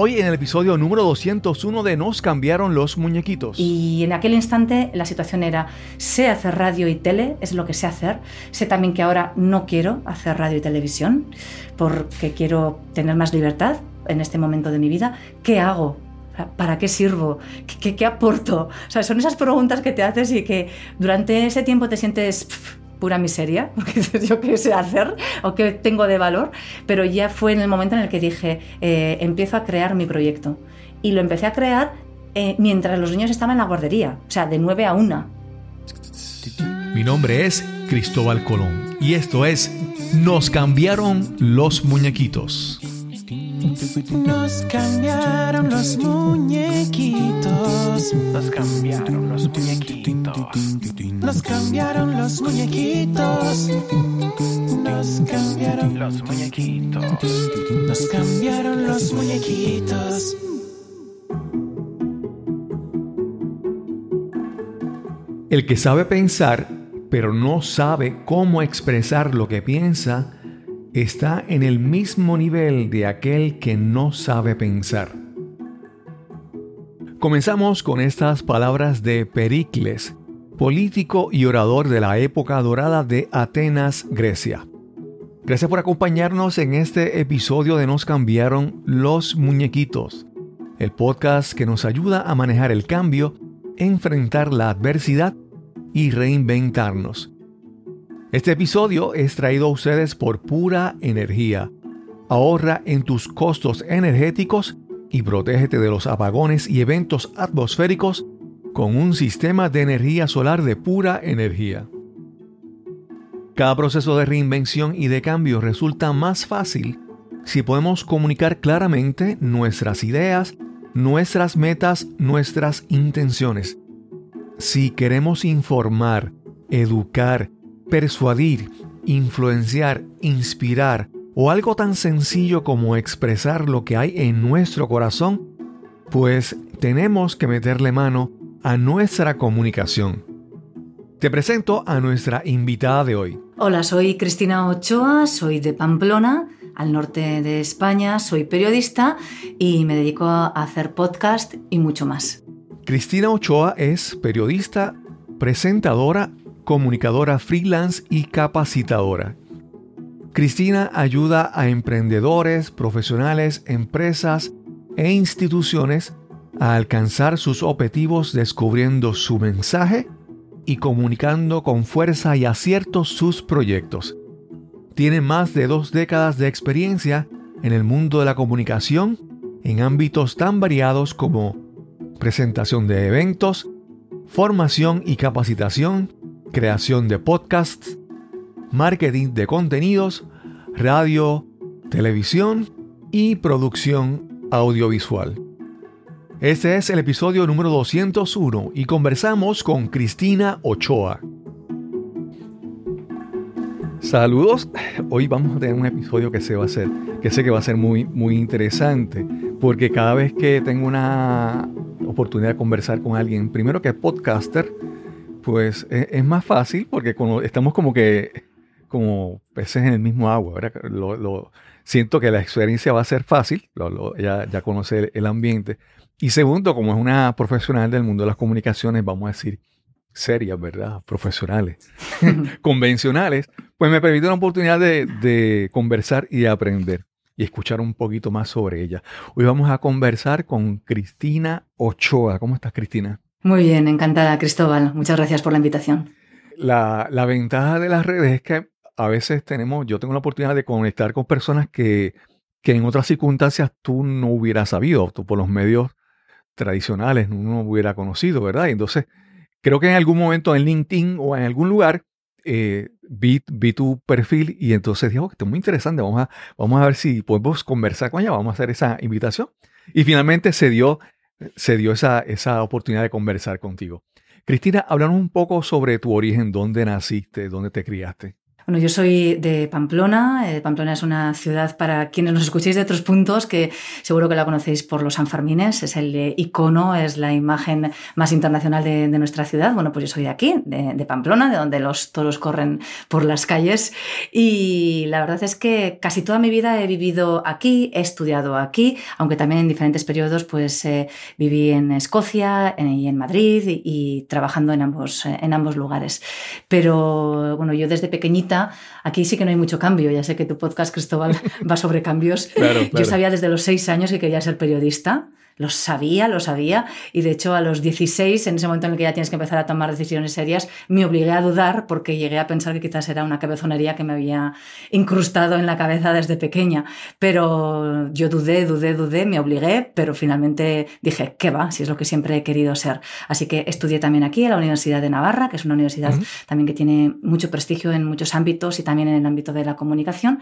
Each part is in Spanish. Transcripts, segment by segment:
Hoy en el episodio número 201 de Nos cambiaron los muñequitos. Y en aquel instante la situación era, sé hacer radio y tele, es lo que sé hacer. Sé también que ahora no quiero hacer radio y televisión porque quiero tener más libertad en este momento de mi vida. ¿Qué hago? ¿Para qué sirvo? ¿Qué, qué, aporto? O sea, son esas preguntas que te haces y que durante ese tiempo te sientes pura miseria, porque yo qué sé hacer o qué tengo de valor, pero ya fue en el momento en el que dije, eh, empiezo a crear mi proyecto. Y lo empecé a crear eh, mientras los niños estaban en la guardería, o sea, de 9 a 1. Mi nombre es Cristóbal Colón y esto es Nos cambiaron los muñequitos. Nos cambiaron los muñequitos. Nos cambiaron los muñequitos. Nos cambiaron los muñequitos. Nos cambiaron los muñequitos. Nos cambiaron los muñequitos. El que sabe pensar, pero no sabe cómo expresar lo que piensa, está en el mismo nivel de aquel que no sabe pensar. Comenzamos con estas palabras de Pericles, político y orador de la época dorada de Atenas, Grecia. Gracias por acompañarnos en este episodio de Nos cambiaron los muñequitos, el podcast que nos ayuda a manejar el cambio, enfrentar la adversidad y reinventarnos. Este episodio es traído a ustedes por pura energía. Ahorra en tus costos energéticos y protégete de los apagones y eventos atmosféricos con un sistema de energía solar de pura energía. Cada proceso de reinvención y de cambio resulta más fácil si podemos comunicar claramente nuestras ideas, nuestras metas, nuestras intenciones. Si queremos informar, educar, persuadir, influenciar, inspirar o algo tan sencillo como expresar lo que hay en nuestro corazón, pues tenemos que meterle mano a nuestra comunicación. Te presento a nuestra invitada de hoy. Hola, soy Cristina Ochoa, soy de Pamplona, al norte de España, soy periodista y me dedico a hacer podcast y mucho más. Cristina Ochoa es periodista, presentadora comunicadora freelance y capacitadora. Cristina ayuda a emprendedores, profesionales, empresas e instituciones a alcanzar sus objetivos descubriendo su mensaje y comunicando con fuerza y acierto sus proyectos. Tiene más de dos décadas de experiencia en el mundo de la comunicación en ámbitos tan variados como presentación de eventos, formación y capacitación, creación de podcasts, marketing de contenidos, radio, televisión y producción audiovisual. Este es el episodio número 201 y conversamos con Cristina Ochoa. Saludos. Hoy vamos a tener un episodio que se va a hacer, que sé que va a ser muy muy interesante, porque cada vez que tengo una oportunidad de conversar con alguien, primero que es podcaster, pues e, es, más fácil porque estamos como que como peces en el mismo agua, Lo, siento que la experiencia va a ser fácil, ya, ya conoce el, ambiente. Y segundo, como es una profesional del mundo de las comunicaciones, vamos a decir, serias, ¿verdad? Profesionales, convencionales, pues me permite una oportunidad de, de, conversar y de aprender y escuchar un poquito más sobre ella. Hoy vamos a conversar con Cristina Ochoa. ¿Cómo estás, Cristina? Muy bien, encantada, Cristóbal. Muchas gracias por la invitación. La, ventaja de las redes es que a veces tenemos, yo tengo la oportunidad de conectar con personas que, que en otras circunstancias tú no hubieras sabido, tú por los medios tradicionales no hubiera conocido, ¿verdad? Entonces, creo que en algún momento en LinkedIn o en algún lugar eh, vi, vi, tu perfil y entonces dije, oh, esto es muy interesante, vamos a, vamos a ver si podemos conversar con ella, vamos a hacer esa invitación. Y finalmente se dio se dio esa, esa oportunidad de conversar contigo. Cristina, háblanos un poco sobre tu origen, dónde naciste, dónde te criaste. Bueno, yo soy de Pamplona. Eh, Pamplona es una ciudad para quienes nos escuchéis de otros puntos, que seguro que la conocéis por los Sanfermines. Es el eh, icono, es la imagen más internacional de, nuestra ciudad. Bueno, pues yo soy de aquí, de, Pamplona, de donde los toros corren por las calles. Y la verdad es que casi toda mi vida he vivido aquí, he estudiado aquí, aunque también en diferentes periodos, pues eh, viví en Escocia y en Madrid y, y, trabajando en ambos, en ambos lugares. Pero bueno, yo desde pequeñita aquí sí que no hay mucho cambio. Ya sé que tu podcast, Cristóbal, va sobre cambios. Yo sabía desde los seis años que quería ser periodista. Lo sabía, lo sabía. Y de hecho, a los 16, en ese momento en el que ya tienes que empezar a tomar decisiones serias, me obligué a dudar porque llegué a pensar que quizás era una cabezonería que me había incrustado en la cabeza desde pequeña. Pero yo dudé, dudé, dudé, me obligué, pero finalmente dije, ¿qué va? Si es lo que siempre he querido ser. Así que estudié también aquí, en la Universidad de Navarra, que es una universidad también que tiene mucho prestigio en muchos ámbitos y también en el ámbito de la comunicación.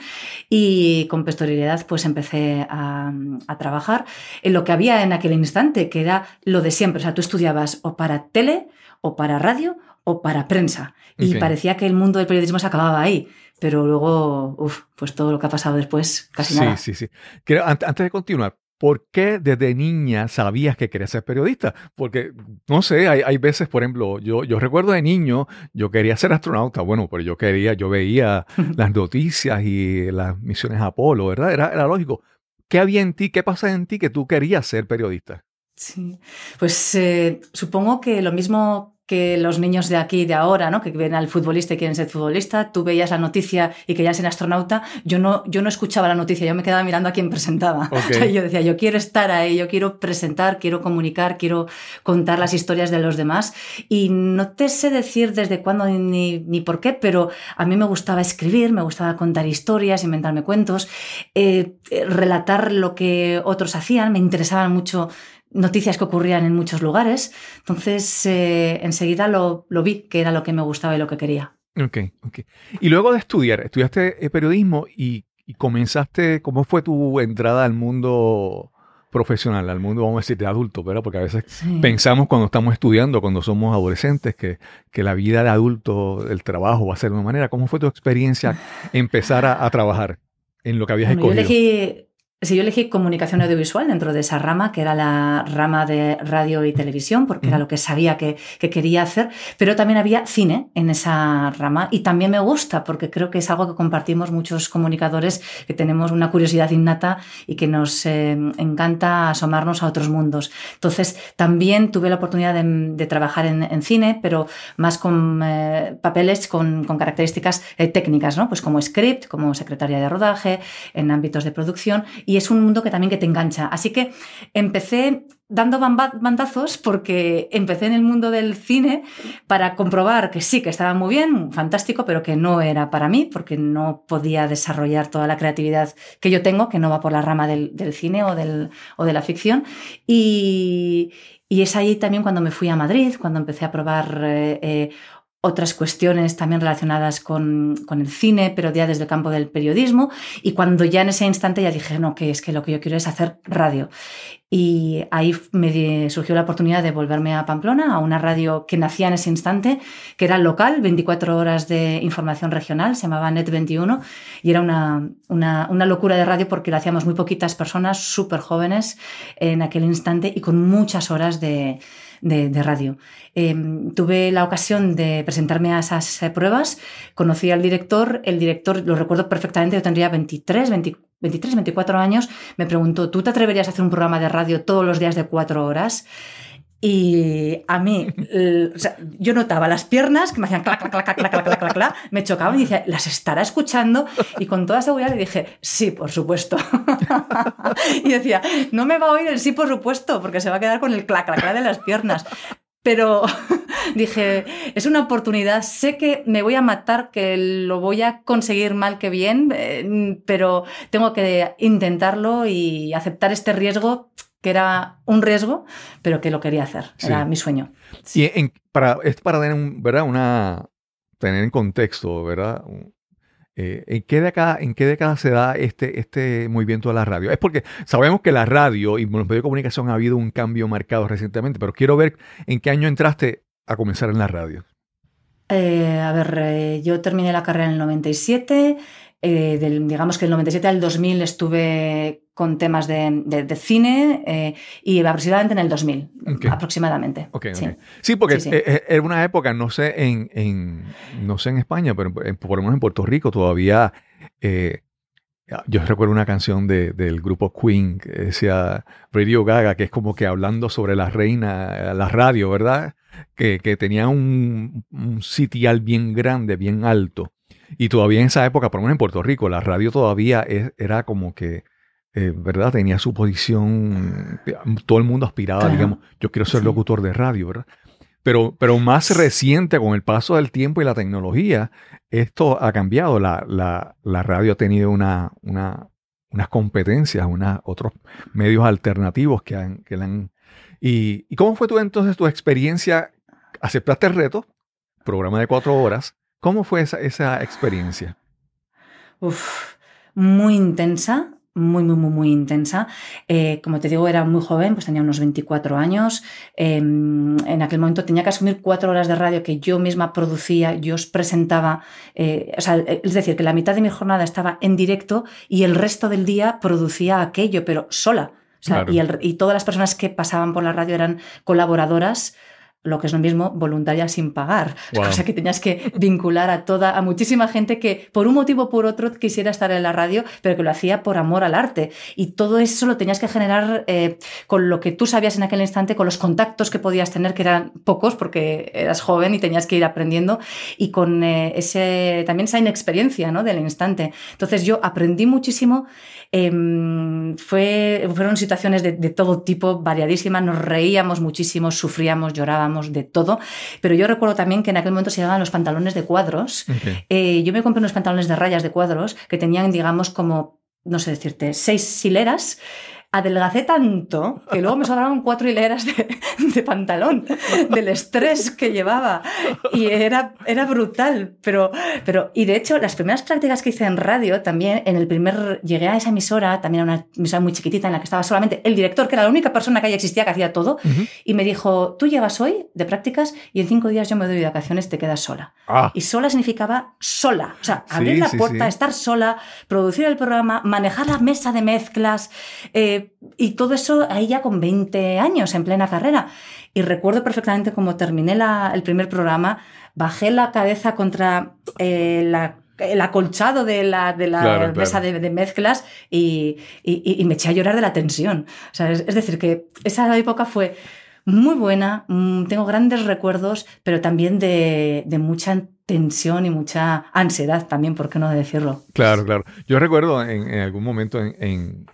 Y con posterioridad, pues empecé a, a trabajar en lo que había en aquel instante, que era lo de siempre. O sea, tú estudiabas o para tele, o para radio, o para prensa. Y parecía que el mundo del periodismo se acababa ahí. Pero luego, uff, pues todo lo que ha pasado después, casi nada. Sí, sí, sí. Antes de continuar, ¿por qué desde niña sabías que querías ser periodista? Porque, no sé, hay, hay, veces, por ejemplo, yo, yo recuerdo de niño, yo quería ser astronauta, bueno, pero yo quería, yo veía las noticias y las misiones Apolo, ¿verdad? Era, era lógico. ¿Qué había en ti, qué pasa en ti que tú querías ser periodista? Sí, pues eh, supongo que lo mismo que los niños de aquí de ahora, ¿no? que ven al futbolista y quieren ser futbolista, tú veías la noticia y querías ser astronauta, yo no, yo no escuchaba la noticia, yo me quedaba mirando a quien presentaba. yo decía, yo quiero estar ahí, yo quiero presentar, quiero comunicar, quiero contar las historias de los demás. Y no te sé decir desde cuándo ni, ni por qué, pero a mí me gustaba escribir, me gustaba contar historias, inventarme cuentos, eh, relatar lo que otros hacían, me interesaban mucho noticias que ocurrían en muchos lugares. Entonces, eh, enseguida lo, lo, vi, que era lo que me gustaba y lo que quería. Ok, ok. Y luego de estudiar, estudiaste eh, periodismo y, comenzaste, ¿cómo fue tu entrada al mundo profesional, al mundo, vamos a decir, de adulto, ¿verdad? Porque a veces pensamos cuando estamos estudiando, cuando somos adolescentes, que, que, la vida de adulto, el trabajo va a ser de una manera. ¿Cómo fue tu experiencia empezar a, trabajar en lo que habías escogido? Yo elegí Sí, yo elegí comunicación audiovisual dentro de esa rama, que era la rama de radio y televisión, porque era lo que sabía que, quería hacer, pero también había cine en esa rama y también me gusta, porque creo que es algo que compartimos muchos comunicadores, que tenemos una curiosidad innata y que nos eh, encanta asomarnos a otros mundos. Entonces, también tuve la oportunidad de, trabajar en, cine, pero más con eh, papeles con, características eh, técnicas, ¿no? Pues como script, como secretaria de rodaje, en ámbitos de producción y es un mundo que también que te engancha. Así que empecé dando bandazos porque empecé en el mundo del cine para comprobar que sí, que estaba muy bien, fantástico, pero que no era para mí porque no podía desarrollar toda la creatividad que yo tengo, que no va por la rama del, cine o, del, o de la ficción. Y, es ahí también cuando me fui a Madrid, cuando empecé a probar eh, eh, otras cuestiones también relacionadas con, el cine, pero ya desde el campo del periodismo. Y cuando ya en ese instante ya dije, no, que es que lo que yo quiero es hacer radio. Y ahí me surgió la oportunidad de volverme a Pamplona, a una radio que nacía en ese instante, que era local, 24 horas de información regional, se llamaba Net 21, y era una, una, una locura de radio porque lo hacíamos muy poquitas personas, súper jóvenes en aquel instante y con muchas horas de de, radio. Em, tuve la ocasión de presentarme a esas eh, pruebas, conocí al director, el director, lo recuerdo perfectamente, yo tendría 23, 23, 24 años, me preguntó, ¿tú te atreverías a hacer un programa de radio todos los días de cuatro horas? Y a mí, yo notaba las piernas que me hacían clac, clac, clac, clac, clac, clac, clac, me chocaban y decía, ¿las estará escuchando? Y con toda seguridad le dije, sí, por supuesto. y decía, no me va a oír el sí, por supuesto, porque se va a quedar con el clac, clac, clac de las piernas. Pero dije, es una oportunidad, sé que me voy a matar, que lo voy a conseguir mal que bien, eh, pero tengo que intentarlo y aceptar este riesgo que era un riesgo, pero que lo quería hacer. Era mi sueño. Y para, es para tener, ¿verdad? Una, tener en contexto, ¿verdad? Eh, ¿en, qué década, ¿En qué década se da este, este movimiento de la radio? Es porque sabemos que la radio y los medios de comunicación ha habido un cambio marcado recientemente, pero quiero ver en qué año entraste a comenzar en la radio. Eh, a ver, eh, yo terminé la carrera en el 97. Eh, del- digamos que del 97 al 2000 estuve con temas de, de- de cine eh, y aproximadamente en el 2000. Ok. Aproximadamente. Ok, ok. sí. Sí, porque Sí, sí. eh, eh, era una época, no sé en, en- no sé en España, pero en- por lo menos en Puerto Rico todavía. eh, yo recuerdo una canción de- del grupo Queen que decía Radio Gaga, que es como que hablando sobre la reina, la radio, ¿verdad? Que, que tenía un, un sitial bien grande, bien alto. Y todavía en esa época, por lo menos en Puerto Rico, la radio todavía es- era como que, eh, ¿verdad? Tenía su posición, eh, todo el mundo aspiraba, Claro. digamos, yo quiero ser Sí. locutor de radio, ¿verdad? Pero, pero más reciente, con el paso del tiempo y la tecnología, esto ha cambiado. La, la- la radio ha tenido una, una- unas competencias, una, otros medios alternativos que han... Que la han y, ¿Y cómo fue tú entonces tu experiencia? ¿Aceptaste el reto? Programa de cuatro horas. ¿Cómo fue esa, esa experiencia? Uf, muy intensa, muy, muy, muy, muy intensa. Eh, como te digo, era muy joven, pues tenía unos 24 años. Eh, en aquel momento tenía que asumir cuatro horas de radio que yo misma producía, yo os presentaba. eh, o sea, es decir, que la mitad de mi jornada estaba en directo y el resto del día producía aquello, pero sola. O sea, Claro. y, el- y todas las personas que pasaban por la radio eran colaboradoras lo que es lo mismo, voluntaria sin pagar. Wow. O sea que tenías que vincular a toda, a muchísima gente que por un motivo o por otro quisiera estar en la radio, pero que lo hacía por amor al arte. Y todo eso lo tenías que generar eh, con lo que tú sabías en aquel instante, con los contactos que podías tener, que eran pocos porque eras joven y tenías que ir aprendiendo, y con eh, ese, también esa inexperiencia ¿no? del instante. Entonces yo aprendí muchísimo. em, fue, fueron situaciones de, de todo tipo, variadísimas, nos reíamos muchísimo, sufríamos, llorábamos, de todo. Pero yo recuerdo también que en aquel momento se llamaban los pantalones de cuadros. Eh, yo me compré unos pantalones de rayas de cuadros que tenían, digamos, como, no sé decirte, seis hileras. Adelgacé tanto que luego me sobraron cuatro hileras de, de pantalón, del estrés que llevaba. Y era, era brutal. Pero, pero, y de hecho, las primeras prácticas que hice en radio también, en el primer, llegué a esa emisora, también a una emisora muy chiquitita en la que estaba solamente el director, que era la única persona que ahí existía que hacía todo, y me dijo, tú llegas hoy de prácticas y en cinco días yo me doy de vacaciones, te quedas sola. Ah, Y sola significaba sola. O sea, Sí, abrir la sí, puerta, sí. estar sola, producir el programa, manejar la mesa de mezclas eh, y todo eso ahí ya con 20 años, en plena carrera. Y recuerdo perfectamente cómo terminé la- el primer programa, bajé la cabeza contra eh, la- el acolchado de la, de la Claro, claro. mesa de, de mezclas y, y- y- y me eché a llorar de la tensión. O sea, es, es decir, que esa época fue muy buena, mm, tengo grandes recuerdos, pero también de, de mucha tensión y mucha ansiedad también, ¿por qué no decirlo? Claro, claro. Yo recuerdo en, en algún momento en, en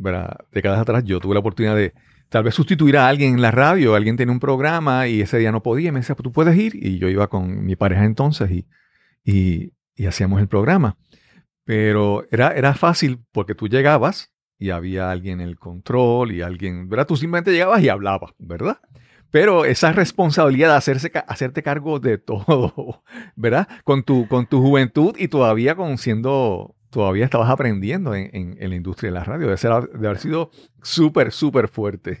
¿verdad? décadas atrás, yo tuve la oportunidad de tal vez sustituir a alguien en la radio, alguien tenía un programa y ese día no podía, y me decía, "Pues tú puedes ir, y yo iba con mi pareja entonces y, y, hacíamos el programa. Pero era, era fácil porque tú llegabas y había alguien en el control y alguien, ¿verdad? Tú simplemente llegabas y hablabas, ¿verdad? Pero esa responsabilidad de hacerse, hacerte cargo de todo, ¿verdad? Con tu, con tu juventud y todavía con siendo, todavía estabas aprendiendo en, en- en la industria de la radio. De, ser, de haber sido súper, súper fuerte.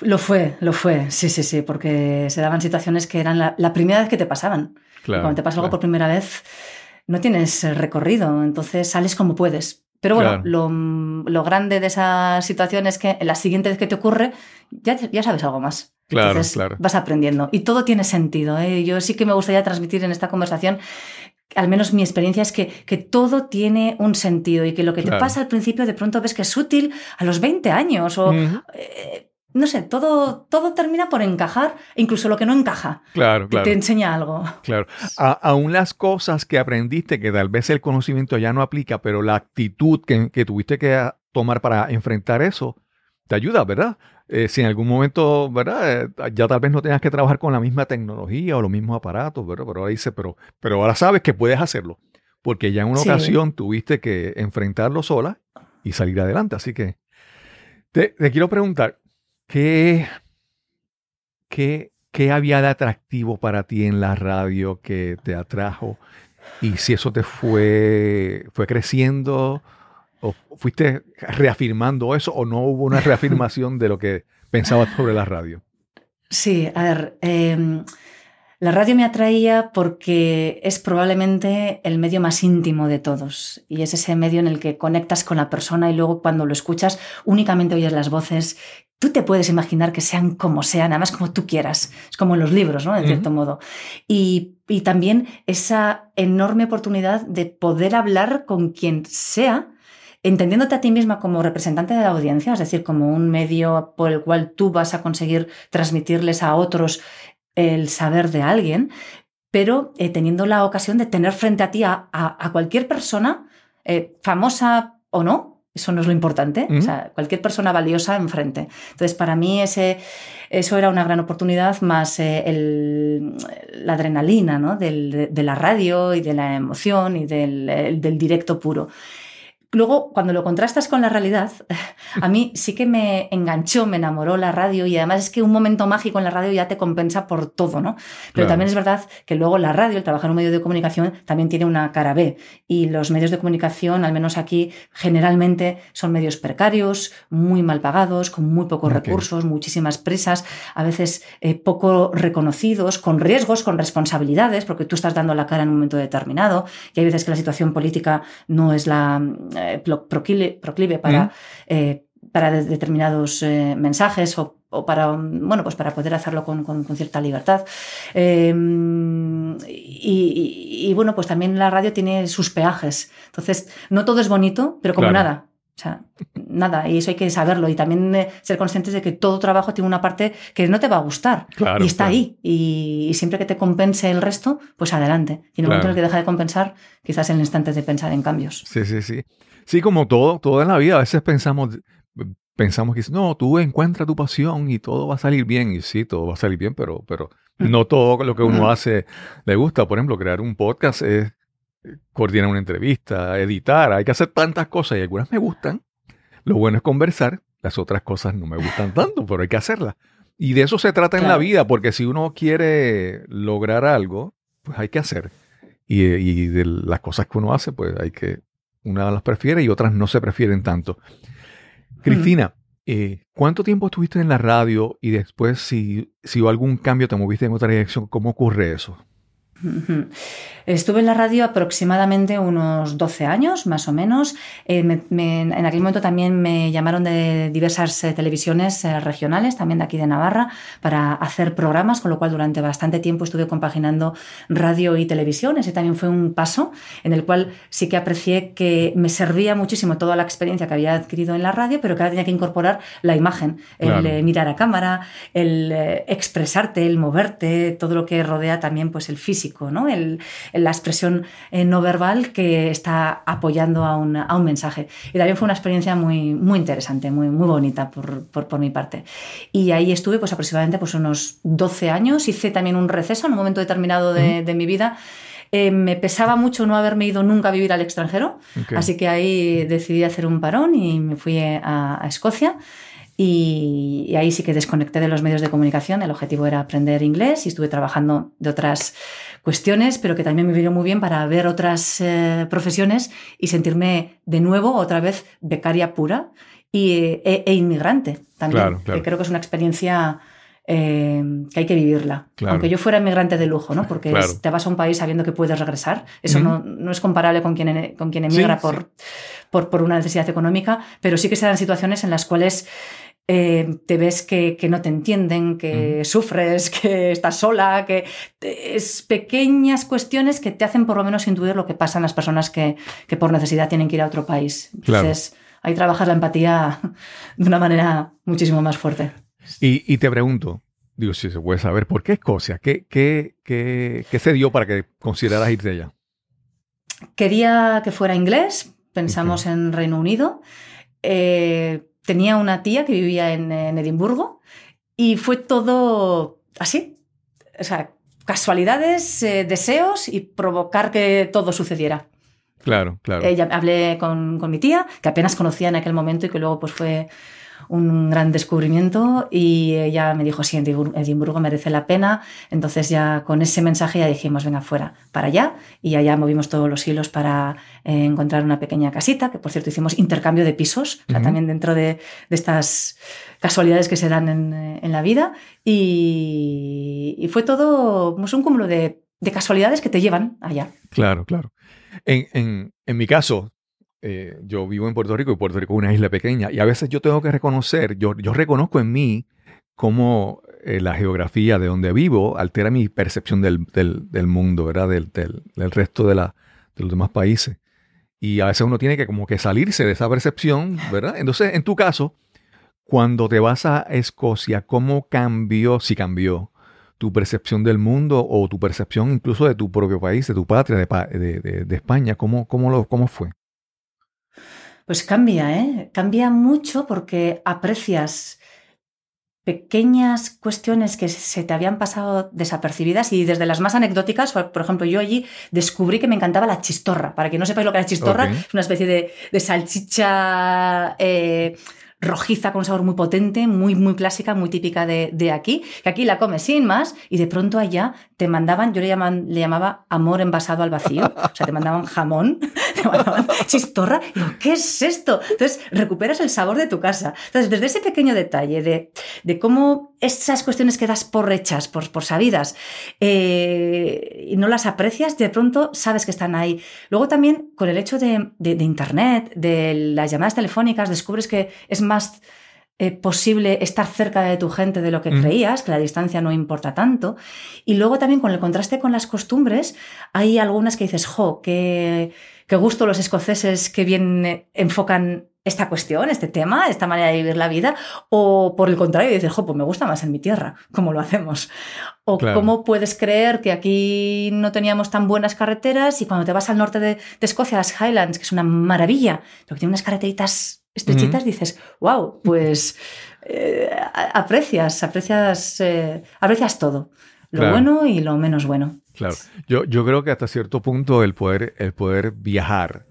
Lo fue, lo fue, sí, sí, sí, porque se daban situaciones que eran la, la primera vez que te pasaban. Claro. Cuando te pasa algo por primera vez, no tienes eh, recorrido, entonces sales como puedes. Pero bueno, Claro. lo, lo grande de esa situación es que la siguiente vez que te ocurre, ya, ya sabes algo más. Claro, Entonces, claro. Vas aprendiendo. Y todo tiene sentido. ¿eh? Yo sí que me gustaría transmitir en esta conversación, al menos mi experiencia es que, que todo tiene un sentido y que lo que Claro. te pasa al principio de pronto ves que es útil a los 20 años o... Eh, no sé, todo, todo termina por encajar, incluso lo que no encaja, Claro, claro. te enseña algo. Claro. A- aún las cosas que aprendiste, que tal vez el conocimiento ya no aplica, pero la actitud que, que tuviste que tomar para enfrentar eso, te ayuda, ¿verdad? Eh, si en algún momento, ¿verdad? Eh, ya tal vez no tengas que trabajar con la misma tecnología o los mismos aparatos, ¿verdad? Pero ahora dice, pero, pero ahora sabes que puedes hacerlo, porque ya en una Sí. ocasión tuviste que enfrentarlo sola y salir adelante. Así que te, te quiero preguntar, ¿qué, qué, qué había de atractivo para ti en la radio que te atrajo? Y si eso te fue, fue creciendo, o fuiste reafirmando eso, o no hubo una reafirmación de lo que pensabas sobre la radio. Sí, a ver, eh, La radio me atraía porque es probablemente el medio más íntimo de todos y es ese medio en el que conectas con la persona y luego cuando lo escuchas únicamente oyes las voces. Tú te puedes imaginar que sean como sean, además como tú quieras. Es como en los libros, ¿no? En cierto modo. Y, y también esa enorme oportunidad de poder hablar con quien sea entendiéndote a ti misma como representante de la audiencia, es decir, como un medio por el cual tú vas a conseguir transmitirles a otros el saber de alguien, pero eh, teniendo la ocasión de tener frente a ti a, cualquier persona, eh, famosa o no, eso no es lo importante, o sea, cualquier persona valiosa enfrente. Entonces, para mí ese, eso era una gran oportunidad, más eh, la adrenalina ¿no? de, la radio y de la emoción y del, del directo puro. Luego, cuando lo contrastas con la realidad, a mí sí que me enganchó, me enamoró la radio y además es que un momento mágico en la radio ya te compensa por todo, ¿no? Pero también es verdad que luego la radio, el trabajar en un medio de comunicación, también tiene una cara B. Y los medios de comunicación, al menos aquí, generalmente son medios precarios, muy mal pagados, con muy pocos recursos, muchísimas presas, a veces eh, poco reconocidos, con riesgos, con responsabilidades, porque tú estás dando la cara en un momento determinado y hay veces que la situación política no es la eh, proclive, para, eh, para determinados eh, mensajes o, para, bueno, pues para poder hacerlo con, cierta libertad. Em, y, bueno, pues también la radio tiene sus peajes. Entonces, no todo es bonito, pero como nada. O sea, nada, y eso hay que saberlo y también ser conscientes de que todo trabajo tiene una parte que no te va a gustar y está ahí. Y, siempre que te compense el resto, pues adelante. Y en el momento en el que deja de compensar, quizás en el instante de pensar en cambios. Sí, sí, sí. Sí, como todo, todo en la vida, a veces pensamos, pensamos que no, tú encuentras tu pasión y todo va a salir bien. Y sí, todo va a salir bien, pero, pero mm. no todo lo que uno hace le gusta. Por ejemplo, crear un podcast es coordinar una entrevista, editar, hay que hacer tantas cosas y algunas me gustan. Lo bueno es conversar, las otras cosas no me gustan tanto, pero hay que hacerlas. Y de eso se trata en la vida, porque si uno quiere lograr algo, pues hay que hacer. Y, y de las cosas que uno hace, pues hay que una las prefiere y otras no se prefieren tanto. Cristina, eh, ¿cuánto tiempo estuviste en la radio y después si, si hubo algún cambio te moviste en otra dirección? ¿Cómo ocurre eso? Estuve en la radio aproximadamente unos 12 años, más o menos. Eh, en aquel momento también me llamaron de diversas eh, televisiones eh, regionales, también de aquí de Navarra, para hacer programas, con lo cual durante bastante tiempo estuve compaginando radio y televisión. Ese también fue un paso en el cual sí que aprecié que me servía muchísimo toda la experiencia que había adquirido en la radio, pero que ahora tenía que incorporar la imagen, el mirar a cámara, el expresarte, el moverte, todo lo que rodea también pues el físico ¿no? El, la expresión eh, no verbal que está apoyando a un, a un, mensaje. Y también fue una experiencia muy, muy interesante, muy, muy bonita por, por, mi parte. Y ahí estuve pues aproximadamente pues, unos 12 años, hice también un receso en un momento determinado de, de mi vida. Eh, me pesaba mucho no haberme ido nunca a vivir al extranjero, así que ahí decidí hacer un parón y me fui a, a Escocia. Y, ahí sí que desconecté de los medios de comunicación. El objetivo era aprender inglés y estuve trabajando de otras cuestiones, pero que también me vino muy bien para ver otras eh, profesiones y sentirme de nuevo otra vez becaria pura y, e, e inmigrante también. Que creo que es una experiencia eh, que hay que vivirla. Aunque yo fuera inmigrante de lujo, ¿no? Porque te vas a un país sabiendo que puedes regresar. Eso no, no, es comparable con quien, con quien emigra por, Por, por, una necesidad económica, pero sí que se dan situaciones en las cuales eh, te ves que, no te entienden, que sufres, que estás sola, que es pequeñas cuestiones que te hacen por lo menos intuir lo que pasa en las personas que, por necesidad tienen que ir a otro país. Entonces, ahí trabajas la empatía de una manera muchísimo más fuerte. Y, te pregunto, digo, si se puede saber, ¿por qué Escocia? ¿Qué, qué, qué, qué se dio para que consideraras irte allá? Quería que fuera inglés, pensamos en Reino Unido. Eh, tenía una tía que vivía en, Edimburgo y fue todo así. O sea, casualidades, eh, deseos y provocar que todo sucediera. Claro, claro. Ella, hablé con, mi tía, que apenas conocía en aquel momento y que luego pues fue un gran descubrimiento y ella me dijo, sí, Edimburgo merece la pena. Entonces ya con ese mensaje ya dijimos, venga, fuera, para allá. Y allá movimos todos los hilos para eh, encontrar una pequeña casita, que por cierto hicimos intercambio de pisos, también dentro de, estas casualidades que se dan en, la vida. Y, fue todo pues, un cúmulo de, casualidades que te llevan allá. Claro, claro. En, en mi caso, eh, yo vivo en Puerto Rico y Puerto Rico es una isla pequeña y a veces yo tengo que reconocer, yo, yo reconozco en mí cómo eh, la geografía de donde vivo altera mi percepción del, del, mundo, ¿verdad? Del, del resto de, la, de los demás países. Y a veces uno tiene que como que salirse de esa percepción, ¿verdad? Entonces, en tu caso, cuando te vas a Escocia, ¿cómo cambió, si cambió, tu percepción del mundo o tu percepción incluso de tu propio país, de tu patria, de, de, de España? ¿Cómo, cómo, lo, ¿Cómo fue? Pues cambia, ¿eh? Cambia mucho porque aprecias pequeñas cuestiones que se te habían pasado desapercibidas y desde las más anecdóticas, por ejemplo, yo allí descubrí que me encantaba la chistorra. Para que no sepáis lo que es chistorra, es una especie de, salchicha eh, rojiza con un sabor muy potente, muy, muy clásica, muy típica de, aquí, que aquí la comes sin más y de pronto allá te mandaban, yo le, llamaba amor envasado al vacío, o sea, te mandaban jamón, te mandaban chistorra, ¿qué es esto? Entonces, recuperas el sabor de tu casa. Entonces, desde ese pequeño detalle de, de cómo esas cuestiones que das por hechas, por, por sabidas, eh, y no las aprecias, de pronto sabes que están ahí. Luego también, con el hecho de, de, Internet, de las llamadas telefónicas, descubres que es más eh, posible estar cerca de tu gente de lo que creías, que la distancia no importa tanto. Y luego también con el contraste con las costumbres, hay algunas que dices, jo, qué, qué gusto los escoceses que bien eh, enfocan esta cuestión, este tema, esta manera de vivir la vida, o por el contrario, dices, jo, pues me gusta más en mi tierra, cómo lo hacemos. O cómo puedes creer que aquí no teníamos tan buenas carreteras y cuando te vas al norte de, de Escocia, las Highlands, que es una maravilla, pero que tiene unas carreteritas estrechitas, dices, wow, pues eh, aprecias, aprecias, eh, aprecias todo, lo bueno y lo menos bueno. Claro, yo, yo creo que hasta cierto punto el poder, el poder viajar,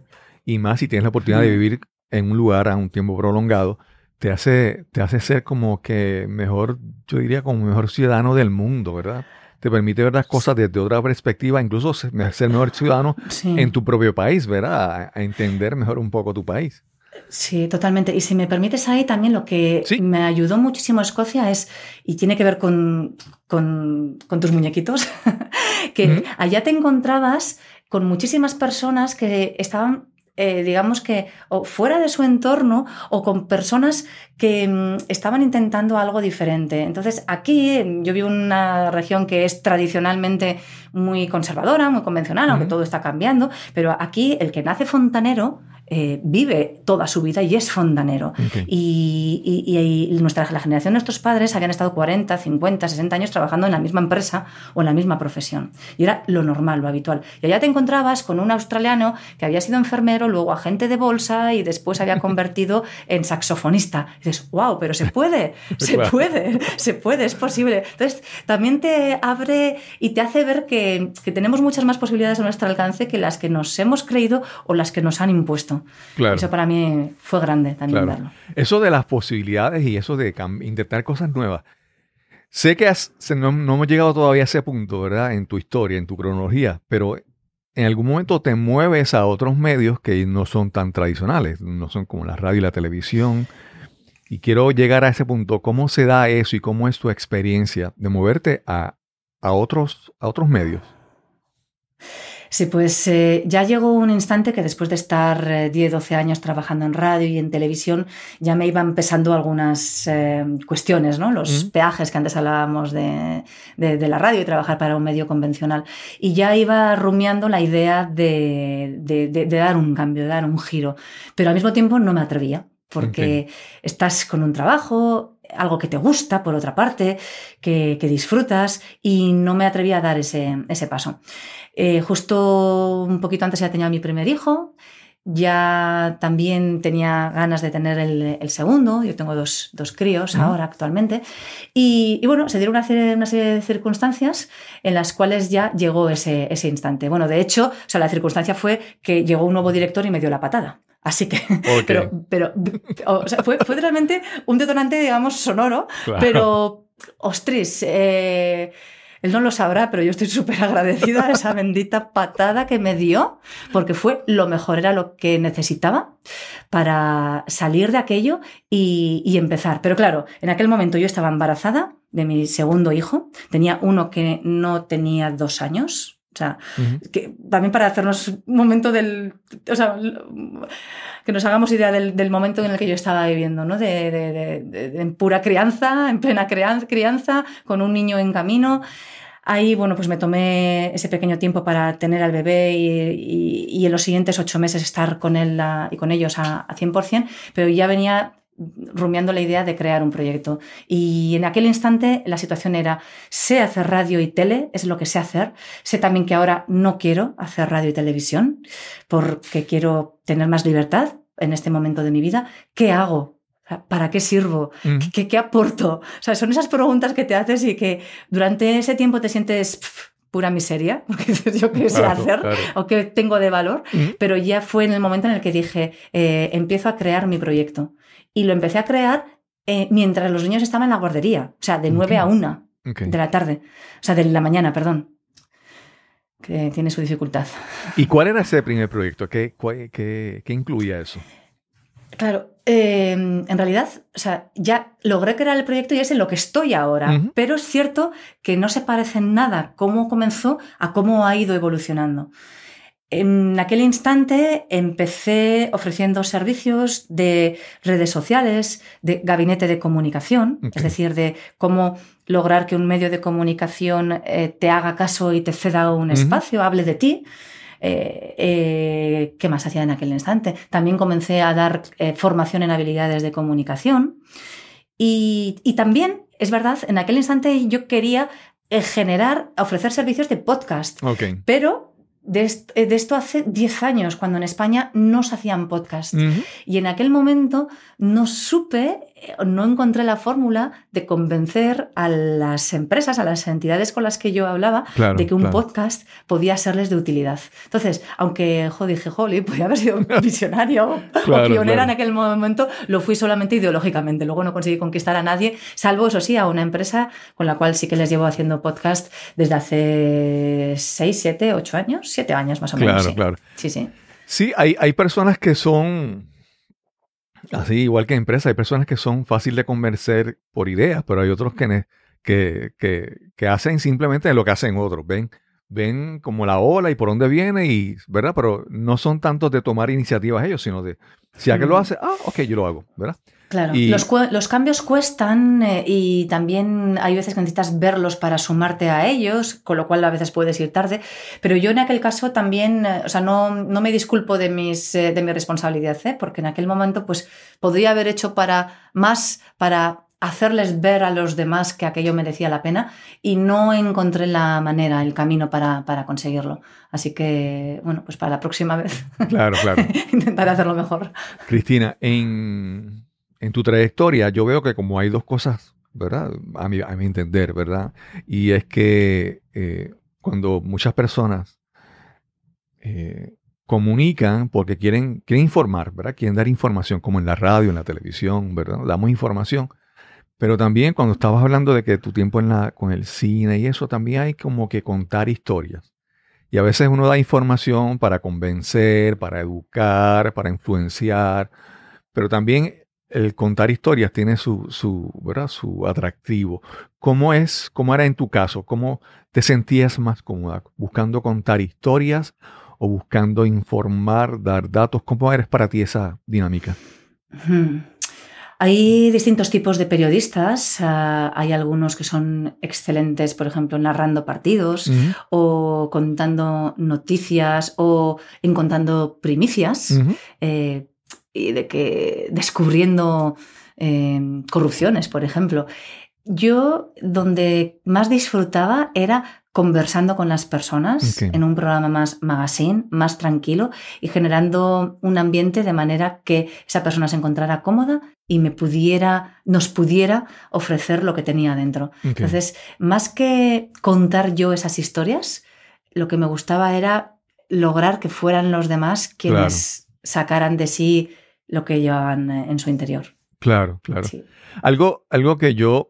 y más si tienes la oportunidad de vivir en un lugar a un tiempo prolongado, te hace, te hace ser como que mejor, yo diría como mejor ciudadano del mundo, ¿verdad? Te permite ver las cosas desde otra perspectiva, incluso ser mejor ciudadano en tu propio país, ¿verdad? a entender mejor un poco tu país. Sí, totalmente. Y si me permites ahí también lo que me ayudó muchísimo Escocia es, y tiene que ver con, con, tus muñequitos, que allá te encontrabas con muchísimas personas que estaban eh, digamos que o fuera de su entorno o con personas que mm, estaban intentando algo diferente. Entonces, aquí yo vivo en una región que es tradicionalmente muy conservadora, muy convencional, aunque todo está cambiando, pero aquí el que nace fontanero eh, vive toda su vida y es fondanero. Y, nuestra, la generación de nuestros padres habían estado 40, 50, 60 años trabajando en la misma empresa o en la misma profesión. Y era lo normal, lo habitual. Y allá te encontrabas con un australiano que había sido enfermero, luego agente de bolsa y después había convertido en saxofonista. Y dices, wow, pero se puede, se puede, se puede, es posible. Entonces, también te abre y te hace ver que, que tenemos muchas más posibilidades a nuestro alcance que las que nos hemos creído o las que nos han impuesto. Eso para mí fue grande también verlo. Eso de las posibilidades y eso de intentar cosas nuevas. Sé que no, hemos llegado todavía a ese punto, ¿verdad? En tu historia, en tu cronología, pero en algún momento te mueves a otros medios que no son tan tradicionales, no son como la radio y la televisión. Y quiero llegar a ese punto. ¿Cómo se da eso y cómo es tu experiencia de moverte a, a otros, a otros medios? Sí, pues eh, ya llegó un instante que después de estar 10, eh, 12 años trabajando en radio y en televisión, ya me iban pesando algunas eh, cuestiones, ¿no? Los peajes que antes hablábamos de, la radio y trabajar para un medio convencional. Y ya iba rumiando la idea de, dar un cambio, de dar un giro. Pero al mismo tiempo no me atrevía, porque estás con un trabajo, algo que te gusta, por otra parte, que, disfrutas, y no me atrevía a dar ese, ese paso. Eh, justo un poquito antes ya tenía mi primer hijo, ya también tenía ganas de tener el, segundo, yo tengo dos, críos ahora actualmente, y, bueno, se dieron una serie, una serie, de circunstancias en las cuales ya llegó ese, ese instante. Bueno, de hecho, o sea, la circunstancia fue que llegó un nuevo director y me dio la patada. Así que, pero, pero o sea, fue, fue, realmente un detonante, digamos, sonoro, claro. pero, ostras, eh, él no lo sabrá, pero yo estoy súper agradecida a esa bendita patada que me dio, porque fue lo mejor, era lo que necesitaba para salir de aquello y, y empezar. Pero claro, en aquel momento yo estaba embarazada de mi segundo hijo, tenía uno que no tenía dos años, o sea, uh -huh. que también para hacernos un momento del. O sea, que nos hagamos idea del, del momento en el que yo estaba viviendo, ¿no? De, de, de, de en pura crianza, en plena crianza, con un niño en camino. Ahí, bueno, pues me tomé ese pequeño tiempo para tener al bebé y, y, y en los siguientes ocho meses estar con él a, y con ellos a, a 100%, pero ya venía rumiando la idea de crear un proyecto. Y en aquel instante la situación era, sé hacer radio y tele, es lo que sé hacer. Sé también que ahora no quiero hacer radio y televisión porque quiero tener más libertad en este momento de mi vida. ¿Qué hago? ¿Para qué sirvo? ¿Qué, ¿Qué, aporto? O sea, son esas preguntas que te haces y que durante ese tiempo te sientes pff, pura miseria, porque yo qué sé claro, hacer claro. o qué tengo de valor, pero ya fue en el momento en el que dije, eh, empiezo a crear mi proyecto y lo empecé a crear eh, mientras los niños estaban en la guardería, o sea, de 9 okay. a 1 okay. de la tarde, o sea, de la mañana, perdón. Que tiene su dificultad. ¿Y cuál era ese primer proyecto? ¿Qué, qué, qué incluía eso? Claro, eh, en realidad, o sea, ya logré crear el proyecto y es en lo que estoy ahora, uh -huh. pero es cierto que no se parece en nada cómo comenzó a cómo ha ido evolucionando. En aquel instante empecé ofreciendo servicios de redes sociales, de gabinete de comunicación, okay. es decir, de cómo lograr que un medio de comunicación eh, te haga caso y te ceda un espacio, uh -huh. hable de ti. Eh, eh, ¿Qué más hacía en aquel instante? También comencé a dar eh, formación en habilidades de comunicación. Y, y, también, es verdad, en aquel instante yo quería generar, ofrecer servicios de podcast. Okay. Pero de, esto, de esto hace 10 años, cuando en España no se hacían podcasts. Uh -huh. Y en aquel momento no supe, no encontré la fórmula de convencer a las empresas, a las entidades con las que yo hablaba, claro, de que un claro. podcast podía serles de utilidad. Entonces, aunque jo, dije, jolly, podía haber sido visionario claro, o pionera en aquel momento, lo fui solamente ideológicamente. Luego no conseguí conquistar a nadie, salvo, eso sí, a una empresa con la cual sí que les llevo haciendo podcast desde hace 6, 7, 8 años siete años más o menos. Claro, sí. claro. Sí, sí. Sí, hay, hay personas que son, así igual que empresas, hay personas que son fácil de convencer por ideas, pero hay otros que, que, que, que hacen simplemente lo que hacen otros. Ven, ven como la ola y por dónde viene, y, ¿verdad? Pero no son tantos de tomar iniciativas ellos, sino de, si alguien mm. lo hace, ah, ok, yo lo hago, ¿verdad? Claro, y... los, los, cambios cuestan eh, y también hay veces que necesitas verlos para sumarte a ellos, con lo cual a veces puedes ir tarde. Pero yo en aquel caso también, eh, o sea, no, no me disculpo de, mis, eh, de mi responsabilidad, porque en aquel momento pues podría haber hecho para más para hacerles ver a los demás que aquello merecía la pena y no encontré la manera, el camino para, para conseguirlo. Así que, bueno, pues para la próxima vez. Claro, claro. intentaré hacerlo mejor. Cristina, en en tu trayectoria yo veo que como hay dos cosas, ¿verdad? A mi, a mi entender, ¿verdad? Y es que eh, cuando muchas personas eh, comunican porque quieren, quieren informar, ¿verdad? Quieren dar información, como en la radio, en la televisión, ¿verdad? Damos información. Pero también cuando estabas hablando de que tu tiempo en la, con el cine y eso, también hay como que contar historias. Y a veces uno da información para convencer, para educar, para influenciar, pero también el contar historias tiene su, su, ¿verdad? su atractivo. ¿Cómo es, cómo era en tu caso? ¿Cómo te sentías más cómoda? ¿Buscando contar historias o buscando informar, dar datos? ¿Cómo eres para ti esa dinámica? Hmm. Hay distintos tipos de periodistas. Uh, hay algunos que son excelentes, por ejemplo, narrando partidos uh -huh. o contando noticias o encontrando primicias. Uh -huh. eh, y de que descubriendo eh, corrupciones, por ejemplo. Yo donde más disfrutaba era conversando con las personas okay. en un programa más magazine, más tranquilo y generando un ambiente de manera que esa persona se encontrara cómoda y me pudiera, nos pudiera ofrecer lo que tenía dentro. Okay. Entonces, más que contar yo esas historias, lo que me gustaba era lograr que fueran los demás quienes sacaran de sí lo que llevaban eh, en su interior. Claro, claro. Sí. Algo, algo que yo,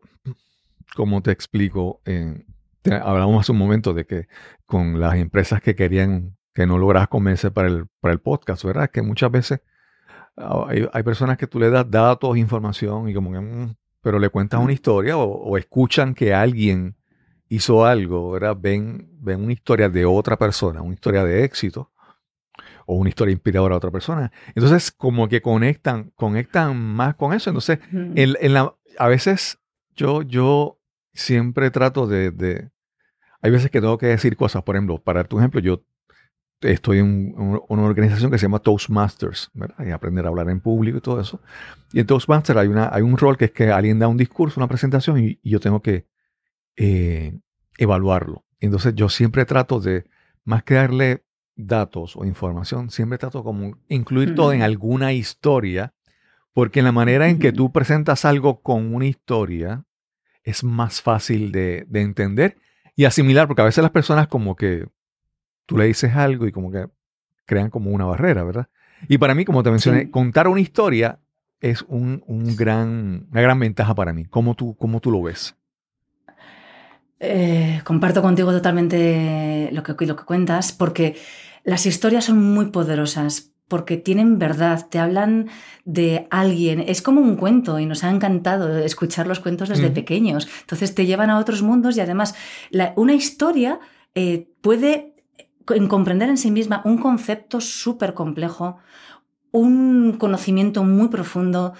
como te explico, eh, te- hablamos hace un momento de que con las empresas que querían, que no logras convencer para el, para el podcast, ¿verdad? Que muchas veces ah, hay, hay personas que tú le das datos, información y como que, mm, pero le cuentas una historia o, o escuchan que alguien hizo algo, ¿verdad? Ven, ven una historia de otra persona, una historia de éxito o una historia inspiradora a otra persona. Entonces, como que conectan, conectan más con eso. Entonces, Mm. en, en la, a veces yo, yo siempre trato de, de- Hay veces que tengo que decir cosas. Por ejemplo, para tu ejemplo, yo estoy en un- una organización que se llama Toastmasters, ¿verdad? Y aprender a hablar en público y todo eso. Y en Toastmasters hay, una, hay un rol que es que alguien da un discurso, una presentación y, y yo tengo que eh, evaluarlo. Entonces yo siempre trato de, más que darle datos o información, siempre trato como incluir todo en alguna historia, porque en la manera en que tú presentas algo con una historia es más fácil de, de entender y asimilar, porque a veces las personas como que tú le dices algo y como que crean como una barrera, ¿verdad? Y para mí, como te mencioné, Sí. contar una historia es un, un gran, una gran ventaja para mí. ¿Cómo tú, cómo tú lo ves? Eh, comparto contigo totalmente lo que, lo que cuentas, porque las historias son muy poderosas, porque tienen verdad, te hablan de alguien. Es como un cuento y nos ha encantado escuchar los cuentos desde Ujú. pequeños. Entonces te llevan a otros mundos y además la- una historia eh, puede en comprender en sí misma un concepto súper complejo, un conocimiento muy profundo.